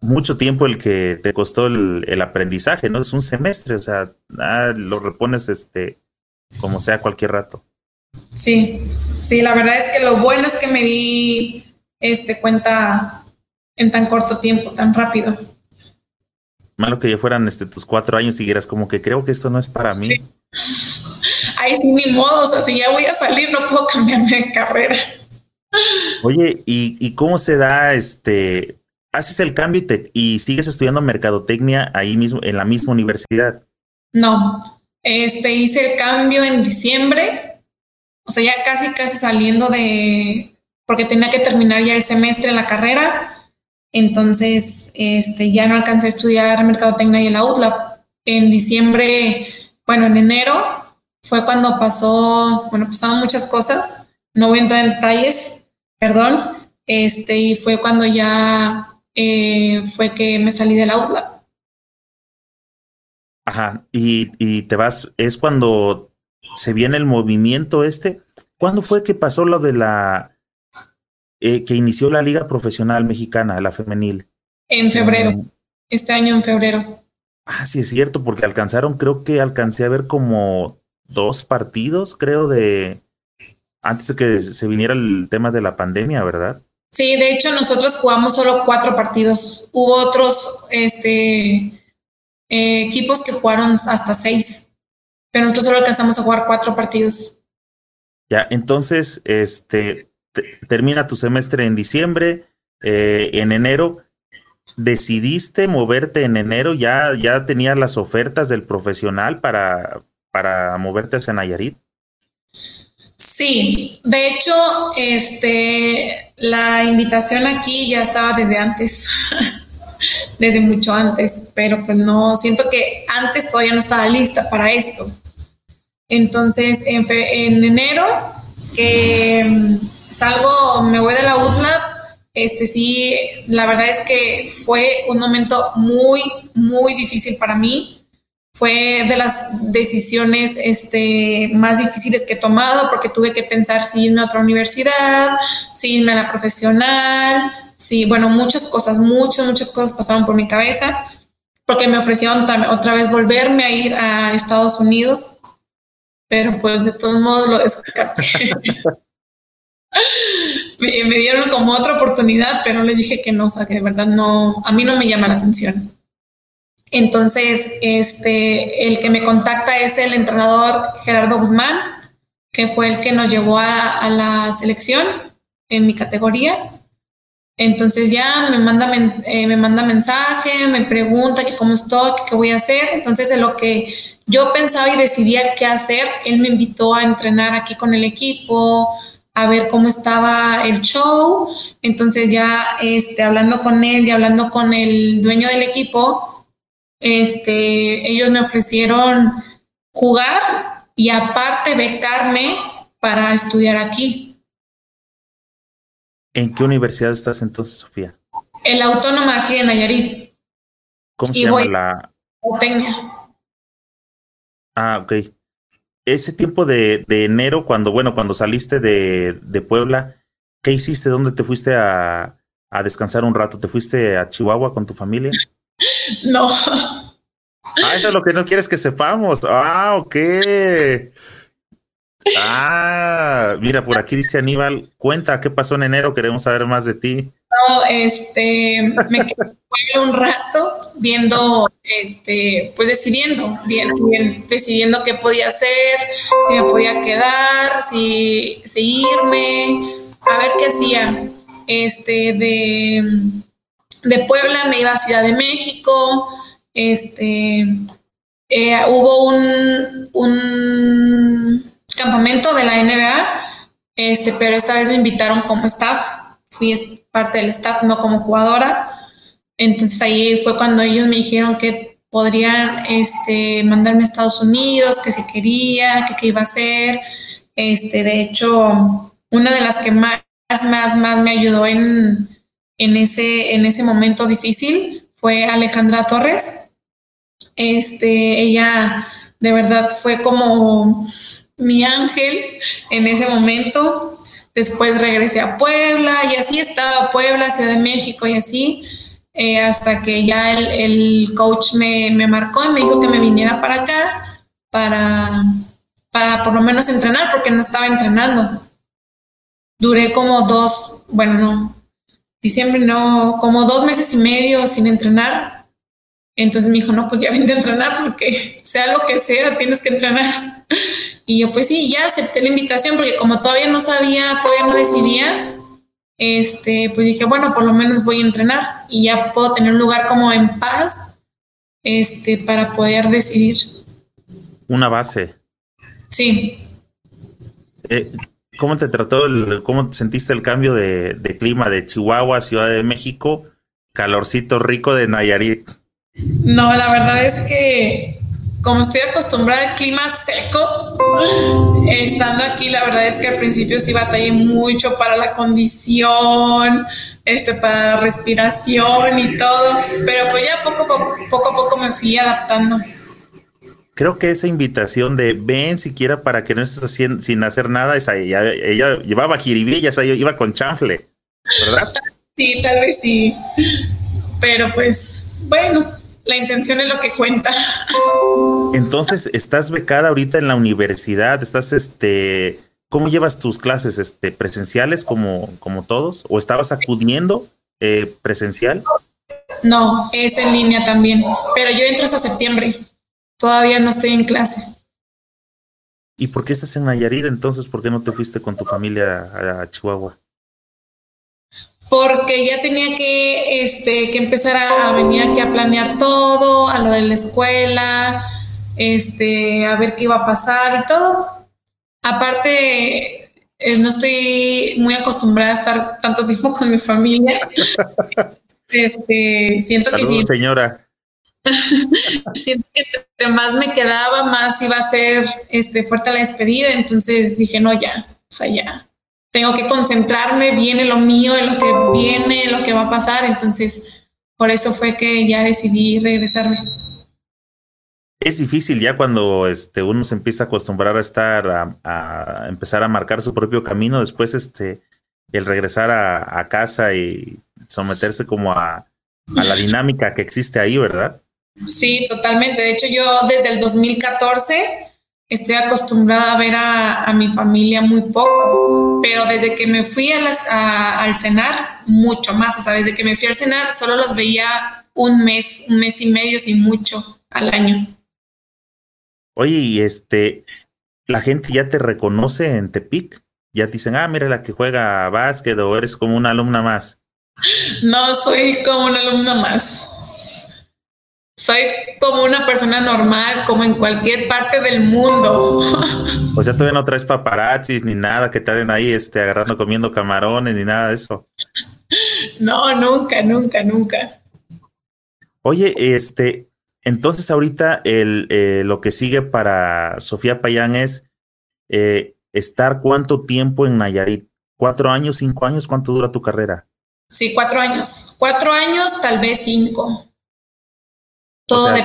mucho tiempo el que te costó el, aprendizaje, ¿no? Es un semestre, o sea, ah, lo repones este como sea cualquier rato. Sí, sí, la verdad es que lo bueno es que me di este cuenta en tan corto tiempo, tan rápido. Malo que ya fueran este, tus cuatro años y dijeras como que creo que esto no es para mí. Ay, sí, ni modo, o sea, si ya voy a salir, no puedo cambiarme de carrera. Oye, ¿y, cómo se da este? ¿Haces el cambio y, te, y sigues estudiando mercadotecnia ahí mismo, en la misma universidad? No, este, hice el cambio en diciembre, o sea, ya casi, casi saliendo de, porque tenía que terminar ya el semestre en la carrera, entonces, este, ya no alcancé a estudiar mercadotecnia y en la UTLA. En diciembre bueno, en enero fue cuando pasó, bueno, pasaron muchas cosas, no voy a entrar en detalles, perdón, este, y fue cuando ya eh, fue que me salí del outlet. Ajá, y, y te vas, es cuando se viene el movimiento este. ¿Cuándo fue que pasó lo de la, eh, que inició la Liga Profesional Mexicana, la femenil? En febrero, mm. este año en febrero. Ah, sí, es cierto, porque alcanzaron, creo que alcancé a ver como dos partidos, creo, de antes de que se viniera el tema de la pandemia, ¿verdad? Sí, de hecho nosotros jugamos solo cuatro partidos. Hubo otros este, eh, equipos que jugaron hasta seis, pero nosotros solo alcanzamos a jugar cuatro partidos. Ya, entonces, este, termina tu semestre en diciembre, eh, en enero, decidiste moverte en enero, ya, ya tenías las ofertas del profesional para, para moverte hacia Nayarit. Sí, de hecho, este, la invitación aquí ya estaba desde antes, desde mucho antes, pero pues no, siento que antes todavía no estaba lista para esto. Entonces, en, en enero, que mm, salgo, me voy de la UTLAB, este sí, la verdad es que fue un momento muy, muy difícil para mí. Fue de las decisiones este, más difíciles que he tomado porque tuve que pensar si irme a otra universidad, si irme a la profesional, sí, bueno, muchas cosas, muchas, muchas cosas pasaban por mi cabeza porque me ofrecieron otra vez volverme a ir a Estados Unidos pero pues de todos modos lo descarté. me, dieron como otra oportunidad, pero le dije que no, o sea, que de verdad no, a mí no me llama la atención. Entonces, este, el que me contacta es el entrenador Gerardo Guzmán, que fue el que nos llevó a, a la selección en mi categoría. Entonces ya me manda, eh, me manda mensaje, me pregunta que cómo estoy, qué voy a hacer. Entonces, en lo que yo pensaba y decidía qué hacer. Él me invitó a entrenar aquí con el equipo, a ver cómo estaba el show. Entonces ya este, hablando con él y hablando con el dueño del equipo, este, ellos me ofrecieron jugar y aparte becarme para estudiar aquí. ¿En qué universidad estás entonces, Sofía? En la Autónoma aquí en Nayarit. ¿Cómo se llama la? Ah, ok. Ese tiempo de, de enero, cuando, bueno, cuando saliste de, de, Puebla, ¿qué hiciste? ¿Dónde te fuiste a, a descansar un rato? ¿Te fuiste a Chihuahua con tu familia? No. Ah, eso es lo que no quieres que sepamos. Ah, ok. Ah, mira, por aquí dice Aníbal, cuenta qué pasó en enero, queremos saber más de ti. Este, me quedé un rato viendo, este, pues decidiendo, decidiendo qué podía hacer, si me podía quedar, si, irme, a ver qué hacía. Este, de, de Puebla me iba a Ciudad de México, este, eh, hubo un, un campamento de la NBA, este, pero esta vez me invitaron como staff, fui parte del staff, no como jugadora. Entonces ahí fue cuando ellos me dijeron que podrían este, mandarme a Estados Unidos, que si quería, que qué iba a hacer. Este, de hecho, una de las que más, más, más me ayudó en, en, ese, en ese momento difícil fue Alejandra Torres. Este, ella de verdad fue como mi ángel en ese momento. Después regresé a Puebla y así estaba Puebla, Ciudad de México y así, eh, hasta que ya el, coach me, me, marcó y me dijo que me viniera para acá para, para por lo menos entrenar, porque no estaba entrenando. Duré como dos, bueno, no, diciembre no, como dos meses y medio sin entrenar. Entonces me dijo, no, pues ya vente a entrenar porque sea lo que sea, tienes que entrenar. Y yo pues sí, ya acepté la invitación porque como todavía no sabía, todavía no decidía, este, pues dije, bueno, por lo menos voy a entrenar y ya puedo tener un lugar como en paz este, para poder decidir. Una base. Sí. Eh, ¿Cómo te trató, el, cómo sentiste el cambio de, de clima de Chihuahua Ciudad de México? Calorcito rico de Nayarit. No, la verdad es que como estoy acostumbrada al clima seco, estando aquí, la verdad es que al principio sí batallé mucho para la condición, este, para la respiración y todo, pero pues ya poco a poco, poco a poco me fui adaptando. Creo que esa invitación de ven siquiera para que no estés haciendo sin hacer nada, esa, ella, ella llevaba jiribillas, ella iba con chanfle, ¿verdad? sí, tal vez sí, pero pues bueno, la intención es lo que cuenta. Entonces, estás becada ahorita en la universidad, estás este, ¿cómo llevas tus clases este presenciales como como todos o estabas acudiendo eh, presencial? No, es en línea también, pero yo entro hasta septiembre. Todavía no estoy en clase. ¿Y por qué estás en Nayarit entonces? ¿Por qué no te fuiste con tu familia a Chihuahua? Porque ya tenía que, este, que empezar a, venir aquí a planear todo, a lo de la escuela, este, a ver qué iba a pasar y todo. Aparte, eh, no estoy muy acostumbrada a estar tanto tiempo con mi familia. este, siento que sí. señora. siento que entre más me quedaba, más iba a ser este, fuerte la despedida. Entonces dije, no, ya, o sea, ya tengo que concentrarme bien en lo mío, en lo que viene, en lo que va a pasar. Entonces, por eso fue que ya decidí regresarme. Es difícil ya cuando este, uno se empieza a acostumbrar a estar, a, empezar a marcar su propio camino, después este, el regresar a, a casa y someterse como a, a la dinámica que existe ahí, ¿verdad? Sí, totalmente. De hecho, yo desde el 2014 estoy acostumbrada a ver a, mi familia muy poco, pero desde que me fui a al cenar, mucho más. O sea, desde que me fui al cenar, solo los veía un mes, un mes y medio, sin mucho, al año. Oye, y este, la gente ya te reconoce en Tepic. Ya te dicen, ah, mira la que juega básquet o eres como una alumna más. No, soy como una alumna más soy como una persona normal, como en cualquier parte del mundo. O sea, todavía no traes paparazzis ni nada que te den ahí este, agarrando, comiendo camarones ni nada de eso. No, nunca, nunca, nunca. Oye, este, entonces ahorita el, eh, lo que sigue para Sofía Payán es eh, estar cuánto tiempo en Nayarit. ¿Cuatro años, cinco años? ¿Cuánto dura tu carrera? Sí, cuatro años. Cuatro años, tal vez cinco. Todo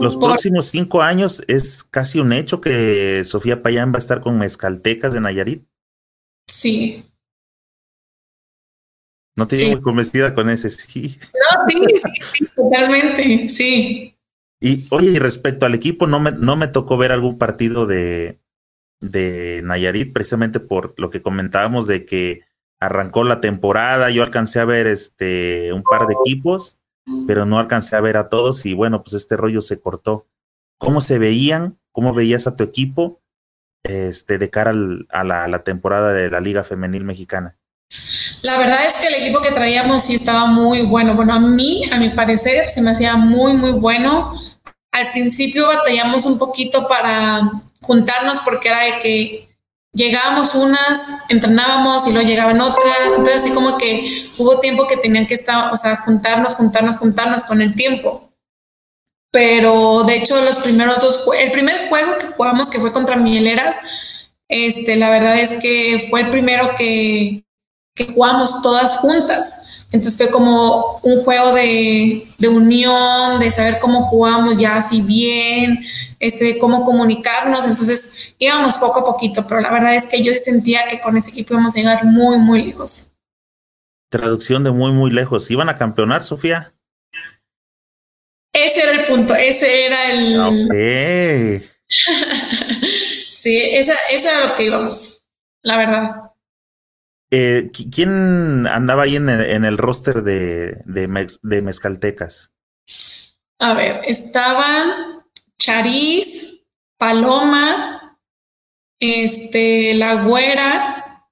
Los próximos cinco años es casi un hecho que Sofía Payán va a estar con Mezcaltecas de Nayarit. Sí. No te sí. muy convencida con ese, sí. No, sí, sí, sí, totalmente, sí. Y oye, y respecto al equipo, no me, no me tocó ver algún partido de, de Nayarit, precisamente por lo que comentábamos de que arrancó la temporada. Yo alcancé a ver este un par de equipos pero no alcancé a ver a todos y bueno, pues este rollo se cortó. ¿Cómo se veían? ¿Cómo veías a tu equipo este, de cara a, la, temporada de la Liga Femenil Mexicana? La verdad es que el equipo que traíamos sí estaba muy bueno. Bueno, a mí, a mi parecer, se me hacía muy, muy bueno. Al principio batallamos un poquito para juntarnos porque era de que llegábamos unas, entrenábamos y luego llegaban otras, entonces así como que hubo tiempo que tenían que estar, o sea, juntarnos, juntarnos, juntarnos con el tiempo. Pero de hecho los primeros dos, el primer juego que jugamos que fue contra Mieleras, este, la verdad es que fue el primero que, que jugamos todas juntas. Entonces fue como un juego de, de unión, de saber cómo jugamos ya así bien, este, cómo comunicarnos. Entonces íbamos poco a poquito, pero la verdad es que yo sentía que con ese equipo íbamos a llegar muy, muy lejos. Traducción de muy, muy lejos. ¿Iban a campeonar, Sofía? Ese era el punto, ese era el... sí, esa, eso era lo que íbamos, la verdad. Eh, ¿Quién andaba ahí en el, roster de, de, Mezcaltecas? A ver, estaban Chariz, Paloma, este, La Güera,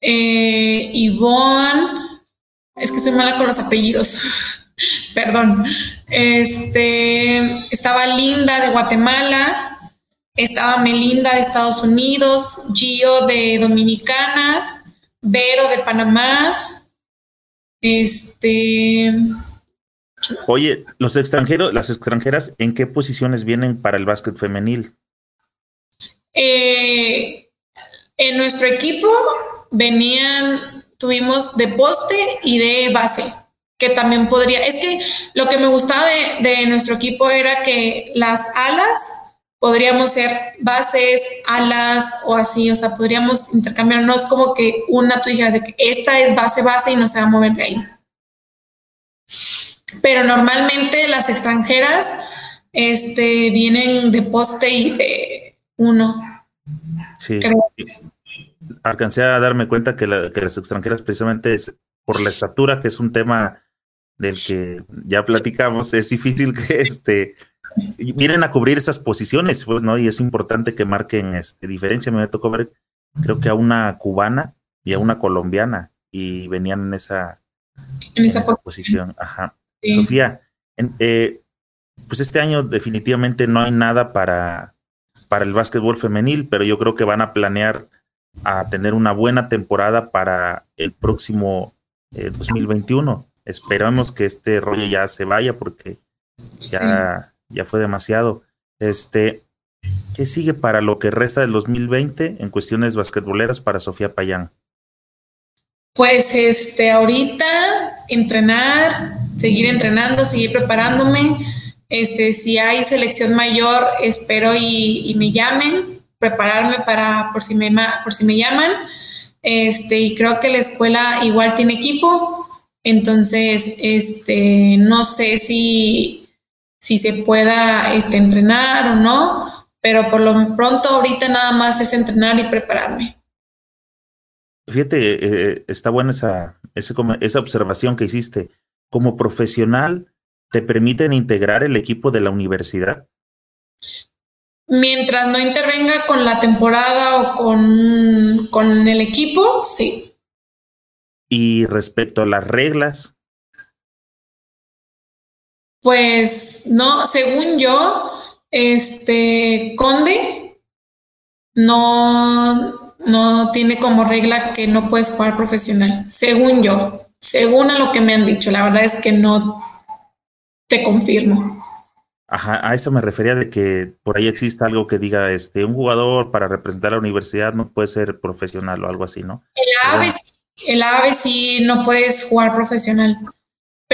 eh, Ivonne, es que soy mala con los apellidos, perdón. Este, estaba Linda de Guatemala, estaba Melinda de Estados Unidos, Gio de Dominicana, Vero de Panamá, este, Oye, los extranjeros, las extranjeras, ¿en qué posiciones vienen para el básquet femenil? Eh, en nuestro equipo venían, tuvimos de poste y de base, que también podría, es que lo que me gustaba de, de nuestro equipo era que las alas podríamos ser bases, alas o así, o sea, podríamos intercambiar, no es como que una tú dijeras de que esta es base, base y no se va a mover de ahí. Pero normalmente las extranjeras este, vienen de poste y de uno. Sí. Alcancé a darme cuenta que, que las extranjeras precisamente es por la estatura, que es un tema del que ya platicamos, es difícil que este vienen a cubrir esas posiciones, pues, ¿no? Y es importante que marquen este, diferencia. Me tocó ver, creo que a una cubana y a una colombiana, y venían en esa, en esa, posición. Ajá. Sofía, eh, pues este año definitivamente no hay nada para, para el básquetbol femenil, pero yo creo que van a planear a tener una buena temporada para el próximo 2021. Eh, Esperamos que este rollo ya se vaya porque ya, ya fue demasiado. Este, ¿Qué sigue para lo que resta del 2020 en cuestiones basquetboleras para Sofía Payán? Pues este, ahorita entrenar, seguir entrenando, seguir preparándome. Este, si hay selección mayor, espero y, me llamen, prepararme para por si me por si me llaman. Este, y creo que la escuela igual tiene equipo, entonces este, no sé si, si se pueda este, entrenar o no, pero por lo pronto ahorita nada más es entrenar y prepararme. Fíjate, eh, eh, está buena esa, esa observación que hiciste. Como profesional, ¿te permiten integrar el equipo de la universidad? Mientras no intervenga con la temporada o con, con el equipo, sí. Y respecto a las reglas. Pues no, según yo, este Conde no, no tiene como regla que no puedes jugar profesional, según yo, según a lo que me han dicho. La verdad es que no te confirmo. Ajá, a eso me refería de que por ahí existe algo que diga, este, un jugador para representar a la universidad no puede ser profesional o algo así, ¿no? El AVE, sí, el AVE sí no puedes jugar profesional,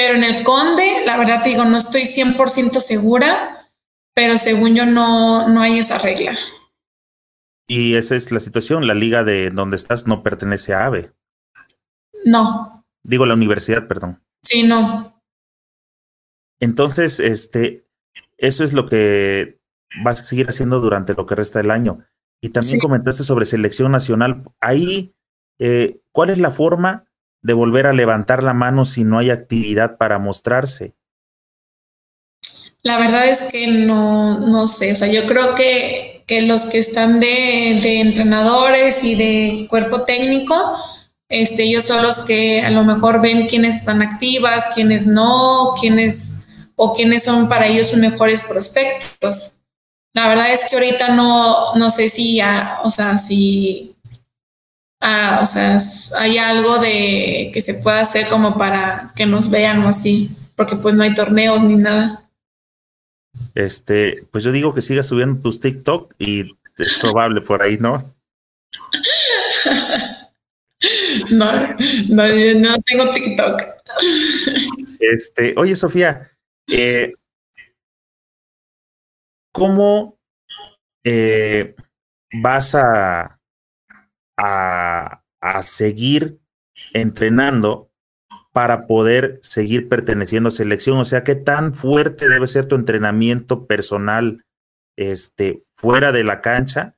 pero en el Conde, la verdad te digo, no estoy 100% segura, pero según yo no, no hay esa regla. Y esa es la situación. La liga de donde estás no pertenece a AVE. No. Digo, la universidad, perdón. Sí, no. Entonces, este, eso es lo que vas a seguir haciendo durante lo que resta del año. Y también comentaste sobre selección nacional. Ahí, eh, ¿cuál es la forma de volver a levantar la mano si no hay actividad para mostrarse? La verdad es que no, no sé. O sea, yo creo que que los que están de, entrenadores y de cuerpo técnico, este, ellos son los que a lo mejor ven quiénes están activas, quiénes no, quiénes o quiénes son para ellos sus mejores prospectos. La verdad es que ahorita no, no sé si ya, o sea, si ah, o sea, hay algo de que se pueda hacer como para que nos vean o así, porque pues no hay torneos ni nada. Este, pues yo digo que sigas subiendo tus TikTok y es probable por ahí, ¿no? No, no, no tengo TikTok. Este, oye, Sofía, eh, ¿cómo eh, vas a, a, a seguir entrenando para poder seguir perteneciendo a selección? O sea, ¿qué tan fuerte debe ser tu entrenamiento personal este, fuera de la cancha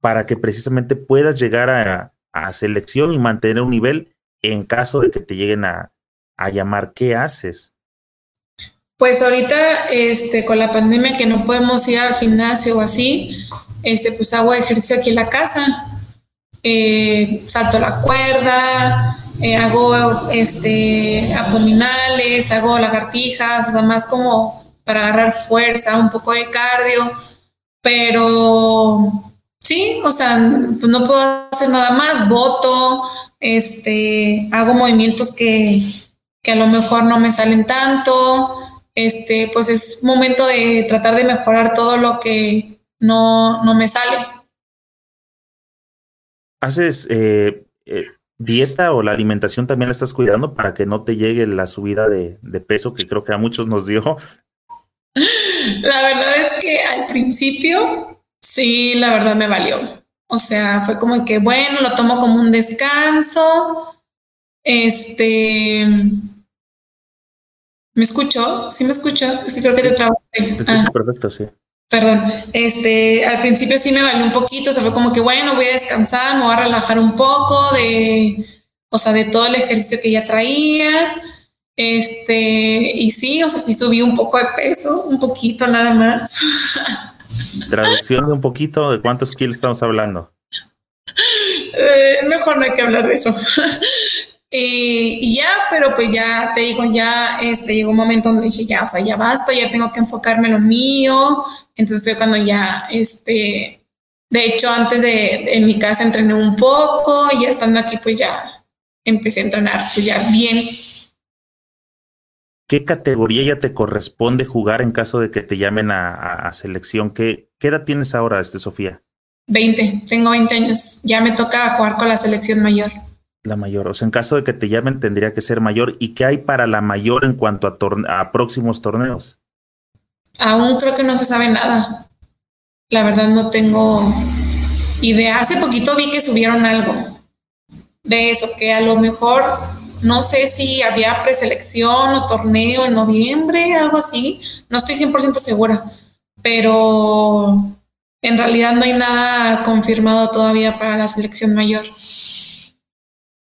para que precisamente puedas llegar a, selección y mantener un nivel en caso de que te lleguen a, llamar? ¿Qué haces? Pues ahorita, este, con la pandemia que no podemos ir al gimnasio o así, este, pues hago ejercicio aquí en la casa, eh, salto la cuerda, eh, hago este, abdominales, hago lagartijas, o sea, más como para agarrar fuerza, un poco de cardio, pero sí, o sea, pues no puedo hacer nada más, voto, este, hago movimientos que, que a lo mejor no me salen tanto, este, pues es momento de tratar de mejorar todo lo que no, no me sale. ¿Haces eh, eh, dieta o la alimentación también la estás cuidando para que no te llegue la subida de, de peso que creo que a muchos nos dio? La verdad es que al principio sí, la verdad me valió. O sea, fue como que, bueno, lo tomo como un descanso. Este. ¿Me escucho? ¿Sí me escucho? Es que creo que te trabajé. Ah. Perfecto, sí. Perdón, este, al principio sí me valió un poquito, o sea, fue como que bueno, voy a descansar, me voy a relajar un poco de, o sea, de todo el ejercicio que ya traía, este, y sí, o sea, sí subí un poco de peso, un poquito nada más. Traducción de un poquito, ¿de cuántos kilos estamos hablando? Eh, mejor no hay que hablar de eso. Y ya, pero pues ya te digo, ya este, llegó un momento donde dije, ya, o sea, ya basta, ya tengo que enfocarme en lo mío. Entonces fue cuando ya, este, de hecho, antes de, en mi casa entrené un poco, y ya estando aquí, pues ya empecé a entrenar, pues ya bien. ¿Qué categoría ya te corresponde jugar en caso de que te llamen a, selección? ¿Qué, ¿Qué, edad tienes ahora, este, Sofía? 20, tengo 20 años. Ya me toca jugar con la selección mayor. La mayor, o sea, en caso de que te llamen tendría que ser mayor. ¿Y qué hay para la mayor en cuanto a, a próximos torneos? Aún creo que no se sabe nada. La verdad no tengo idea. Hace poquito vi que subieron algo de eso, que a lo mejor no sé si había preselección o torneo en noviembre, algo así. No estoy 100% segura, pero en realidad no hay nada confirmado todavía para la selección mayor.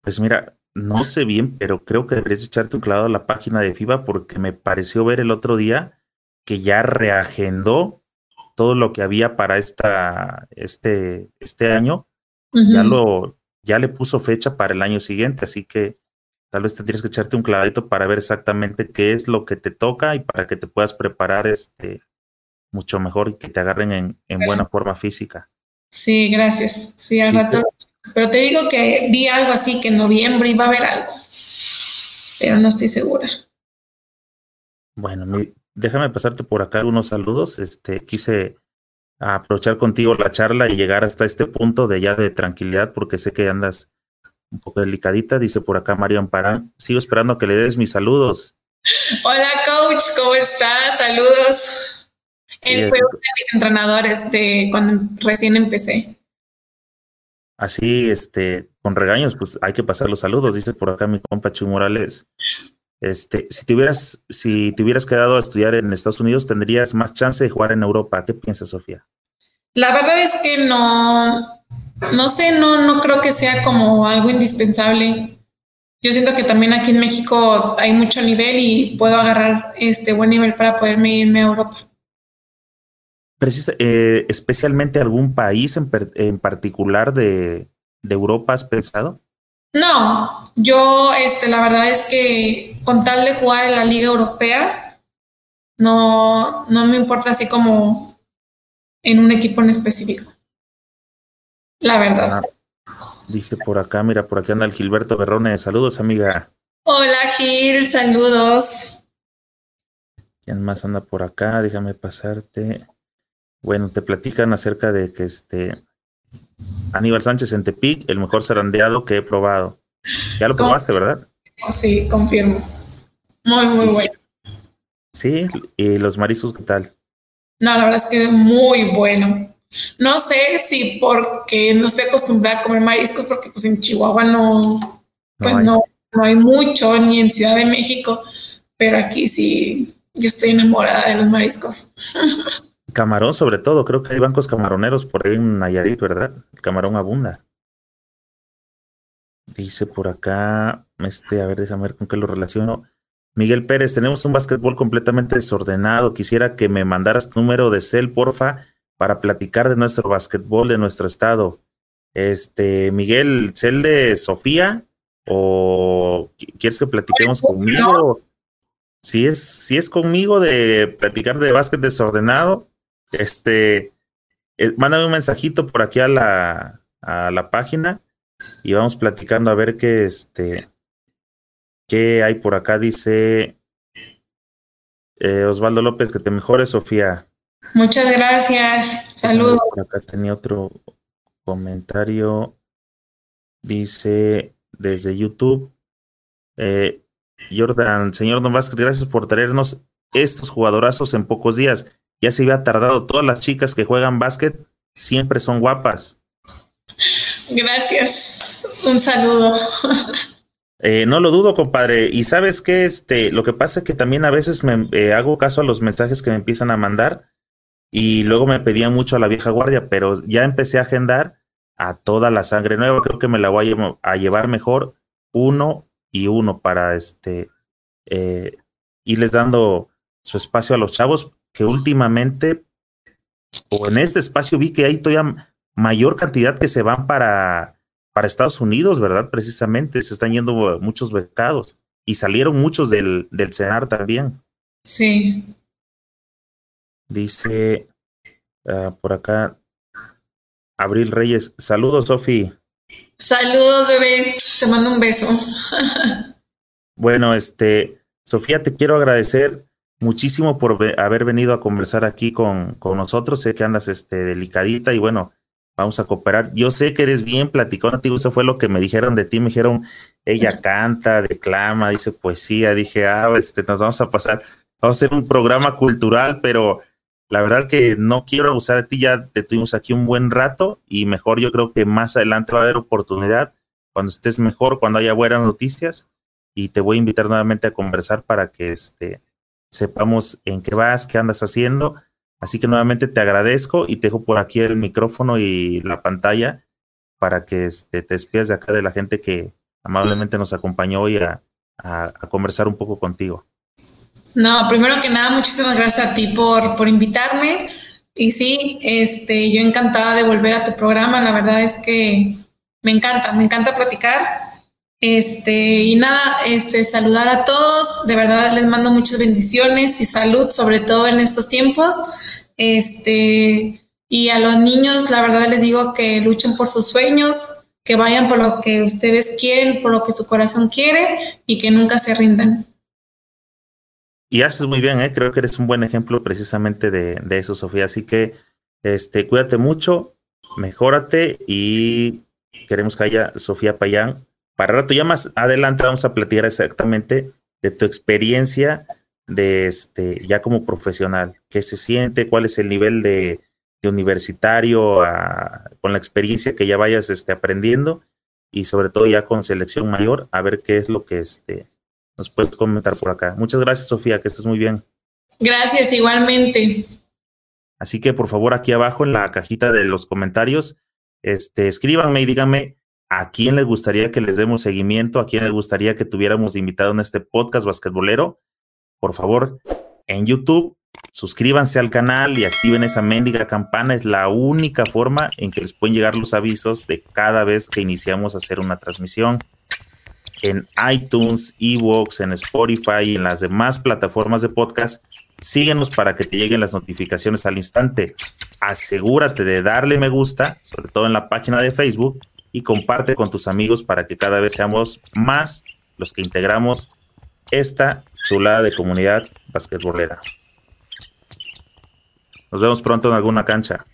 Pues mira, no sé bien, pero creo que deberías echarte un clavado a la página de FIBA porque me pareció ver el otro día que ya reagendó todo lo que había para esta, este, este año. Ya lo, ya le puso fecha para el año siguiente, así que tal vez tendrías que echarte un clavadito para ver exactamente qué es lo que te toca y para que te puedas preparar este mucho mejor y que te agarren en, en buena forma física. Sí, gracias. Sí, al rato. Pero te digo que vi algo así que en noviembre iba a haber algo, pero no estoy segura. Bueno, déjame pasarte por acá algunos saludos. Este, quise aprovechar contigo la charla y llegar hasta este punto de ya de tranquilidad porque sé que andas un poco delicadita, dice por acá Mario Amparán. Sigo esperando que le des mis saludos. Hola, coach, ¿cómo estás? Saludos. Él fue uno de mis entrenadores de cuando recién empecé. Así, este, con regaños, pues hay que pasar los saludos, dice por acá mi compa Chu Morales. Este, si te hubieras, si te hubieras quedado a estudiar en Estados Unidos, tendrías más chance de jugar en Europa. ¿Qué piensas, Sofía? La verdad es que no, no sé, no, no creo que sea como algo indispensable. Yo siento que también aquí en México hay mucho nivel y puedo agarrar este buen nivel para poderme irme a Europa. Precisa, eh, especialmente algún país en, en particular de, de, Europa has pensado? No, yo este, la verdad es que con tal de jugar en la Liga Europea, no, no me importa así como en un equipo en específico la verdad. dice por acá, mira, por aquí anda el Gilberto Berrone. Saludos, amiga. Hola, Gil, saludos. ¿Quién más anda por acá? Déjame pasarte. Bueno, te platican acerca de que este Aníbal Sánchez en Tepic, el mejor zarandeado que he probado. Ya lo probaste, ¿verdad? Sí, confirmo. Muy, muy bueno. Sí, y los mariscos, ¿qué tal? No, la verdad es que muy bueno. No sé si porque no estoy acostumbrada a comer mariscos, porque pues en Chihuahua no, pues no, no, hay mucho, ni en Ciudad de México, pero aquí sí, yo estoy enamorada de los mariscos. Camarón sobre todo, creo que hay bancos camaroneros por ahí en Nayarit, ¿verdad? El camarón abunda. Dice por acá, este, a ver, déjame ver con qué lo relaciono. Miguel Pérez, tenemos un básquetbol completamente desordenado. Quisiera que me mandaras tu número de cel, porfa, para platicar de nuestro básquetbol de nuestro estado. Este, Miguel, ¿cel de Sofía? ¿O quieres que platiquemos conmigo? Si es, si es conmigo de platicar de básquet desordenado, este, eh, mándame un mensajito por aquí a la, a la página y vamos platicando a ver qué, este, ¿Qué hay por acá? Dice eh, Osvaldo López, que te mejores, Sofía. Muchas gracias. Saludos. acá tenía otro comentario. Dice desde YouTube. Eh, Jordan, señor Don Vázquez, gracias por traernos estos jugadorazos en pocos días. Ya se había tardado. Todas las chicas que juegan básquet siempre son guapas. Gracias. Un saludo. Eh, no lo dudo, compadre. Y sabes que este, lo que pasa es que también a veces me eh, hago caso a los mensajes que me empiezan a mandar y luego me pedían mucho a la vieja guardia, pero ya empecé a agendar a toda la sangre nueva. Creo que me la voy a, llevar mejor uno y uno para este eh, irles dando su espacio a los chavos que últimamente o en este espacio vi que hay todavía mayor cantidad que se van para, para Estados Unidos, ¿verdad? Precisamente se están yendo muchos becados y salieron muchos del, del CENAR también. Sí. Dice uh, por acá Abril Reyes. Saludos, Sofi. Saludos, bebé. Te mando un beso. bueno, este, Sofía, te quiero agradecer muchísimo por haber venido a conversar aquí con, con nosotros. Sé que andas este, delicadita y bueno, vamos a cooperar. Yo sé que eres bien platicón, ti eso fue lo que me dijeron de ti, me dijeron, ella canta, declama, dice poesía, dije, ah, este, nos vamos a pasar, vamos a hacer un programa cultural, pero la verdad que no quiero abusar de ti, ya te tuvimos aquí un buen rato y mejor yo creo que más adelante va a haber oportunidad cuando estés mejor, cuando haya buenas noticias y te voy a invitar nuevamente a conversar para que este, sepamos en qué vas, qué andas haciendo Así que nuevamente te agradezco y te dejo por aquí el micrófono y la pantalla para que este, te despidas de acá de la gente que amablemente nos acompañó hoy a, conversar un poco contigo. No, primero que nada, muchísimas gracias a ti por, por invitarme. Y sí, este, yo encantada de volver a tu programa. La verdad es que me encanta, me encanta platicar. Este, y nada, este, saludar a todos. De verdad les mando muchas bendiciones y salud, sobre todo en estos tiempos. Este, y a los niños, la verdad les digo que luchen por sus sueños, que vayan por lo que ustedes quieren, por lo que su corazón quiere y que nunca se rindan. Y haces muy bien, ¿eh? creo que eres un buen ejemplo precisamente de, de eso, Sofía. Así que este, cuídate mucho, mejórate y queremos que haya Sofía Payán. Para rato, ya más adelante vamos a platicar exactamente de tu experiencia de este, ya como profesional, qué se siente, cuál es el nivel de, universitario con la experiencia que ya vayas este, aprendiendo y sobre todo ya con selección mayor, a ver qué es lo que este, nos puedes comentar por acá. Muchas gracias, Sofía, que estés muy bien. Gracias, igualmente. Así que por favor, aquí abajo en la cajita de los comentarios, este, escríbanme y díganme a quién les gustaría que les demos seguimiento, a quién les gustaría que tuviéramos invitado en este podcast basquetbolero por favor, en YouTube, suscríbanse al canal y activen esa mendiga campana. Es la única forma en que les pueden llegar los avisos de cada vez que iniciamos a hacer una transmisión. En iTunes, Evox, en Spotify y en las demás plataformas de podcast, síguenos para que te lleguen las notificaciones al instante. Asegúrate de darle me gusta, sobre todo en la página de Facebook, y comparte con tus amigos para que cada vez seamos más los que integramos esta chulada de comunidad basquetbolera. Nos vemos pronto en alguna cancha.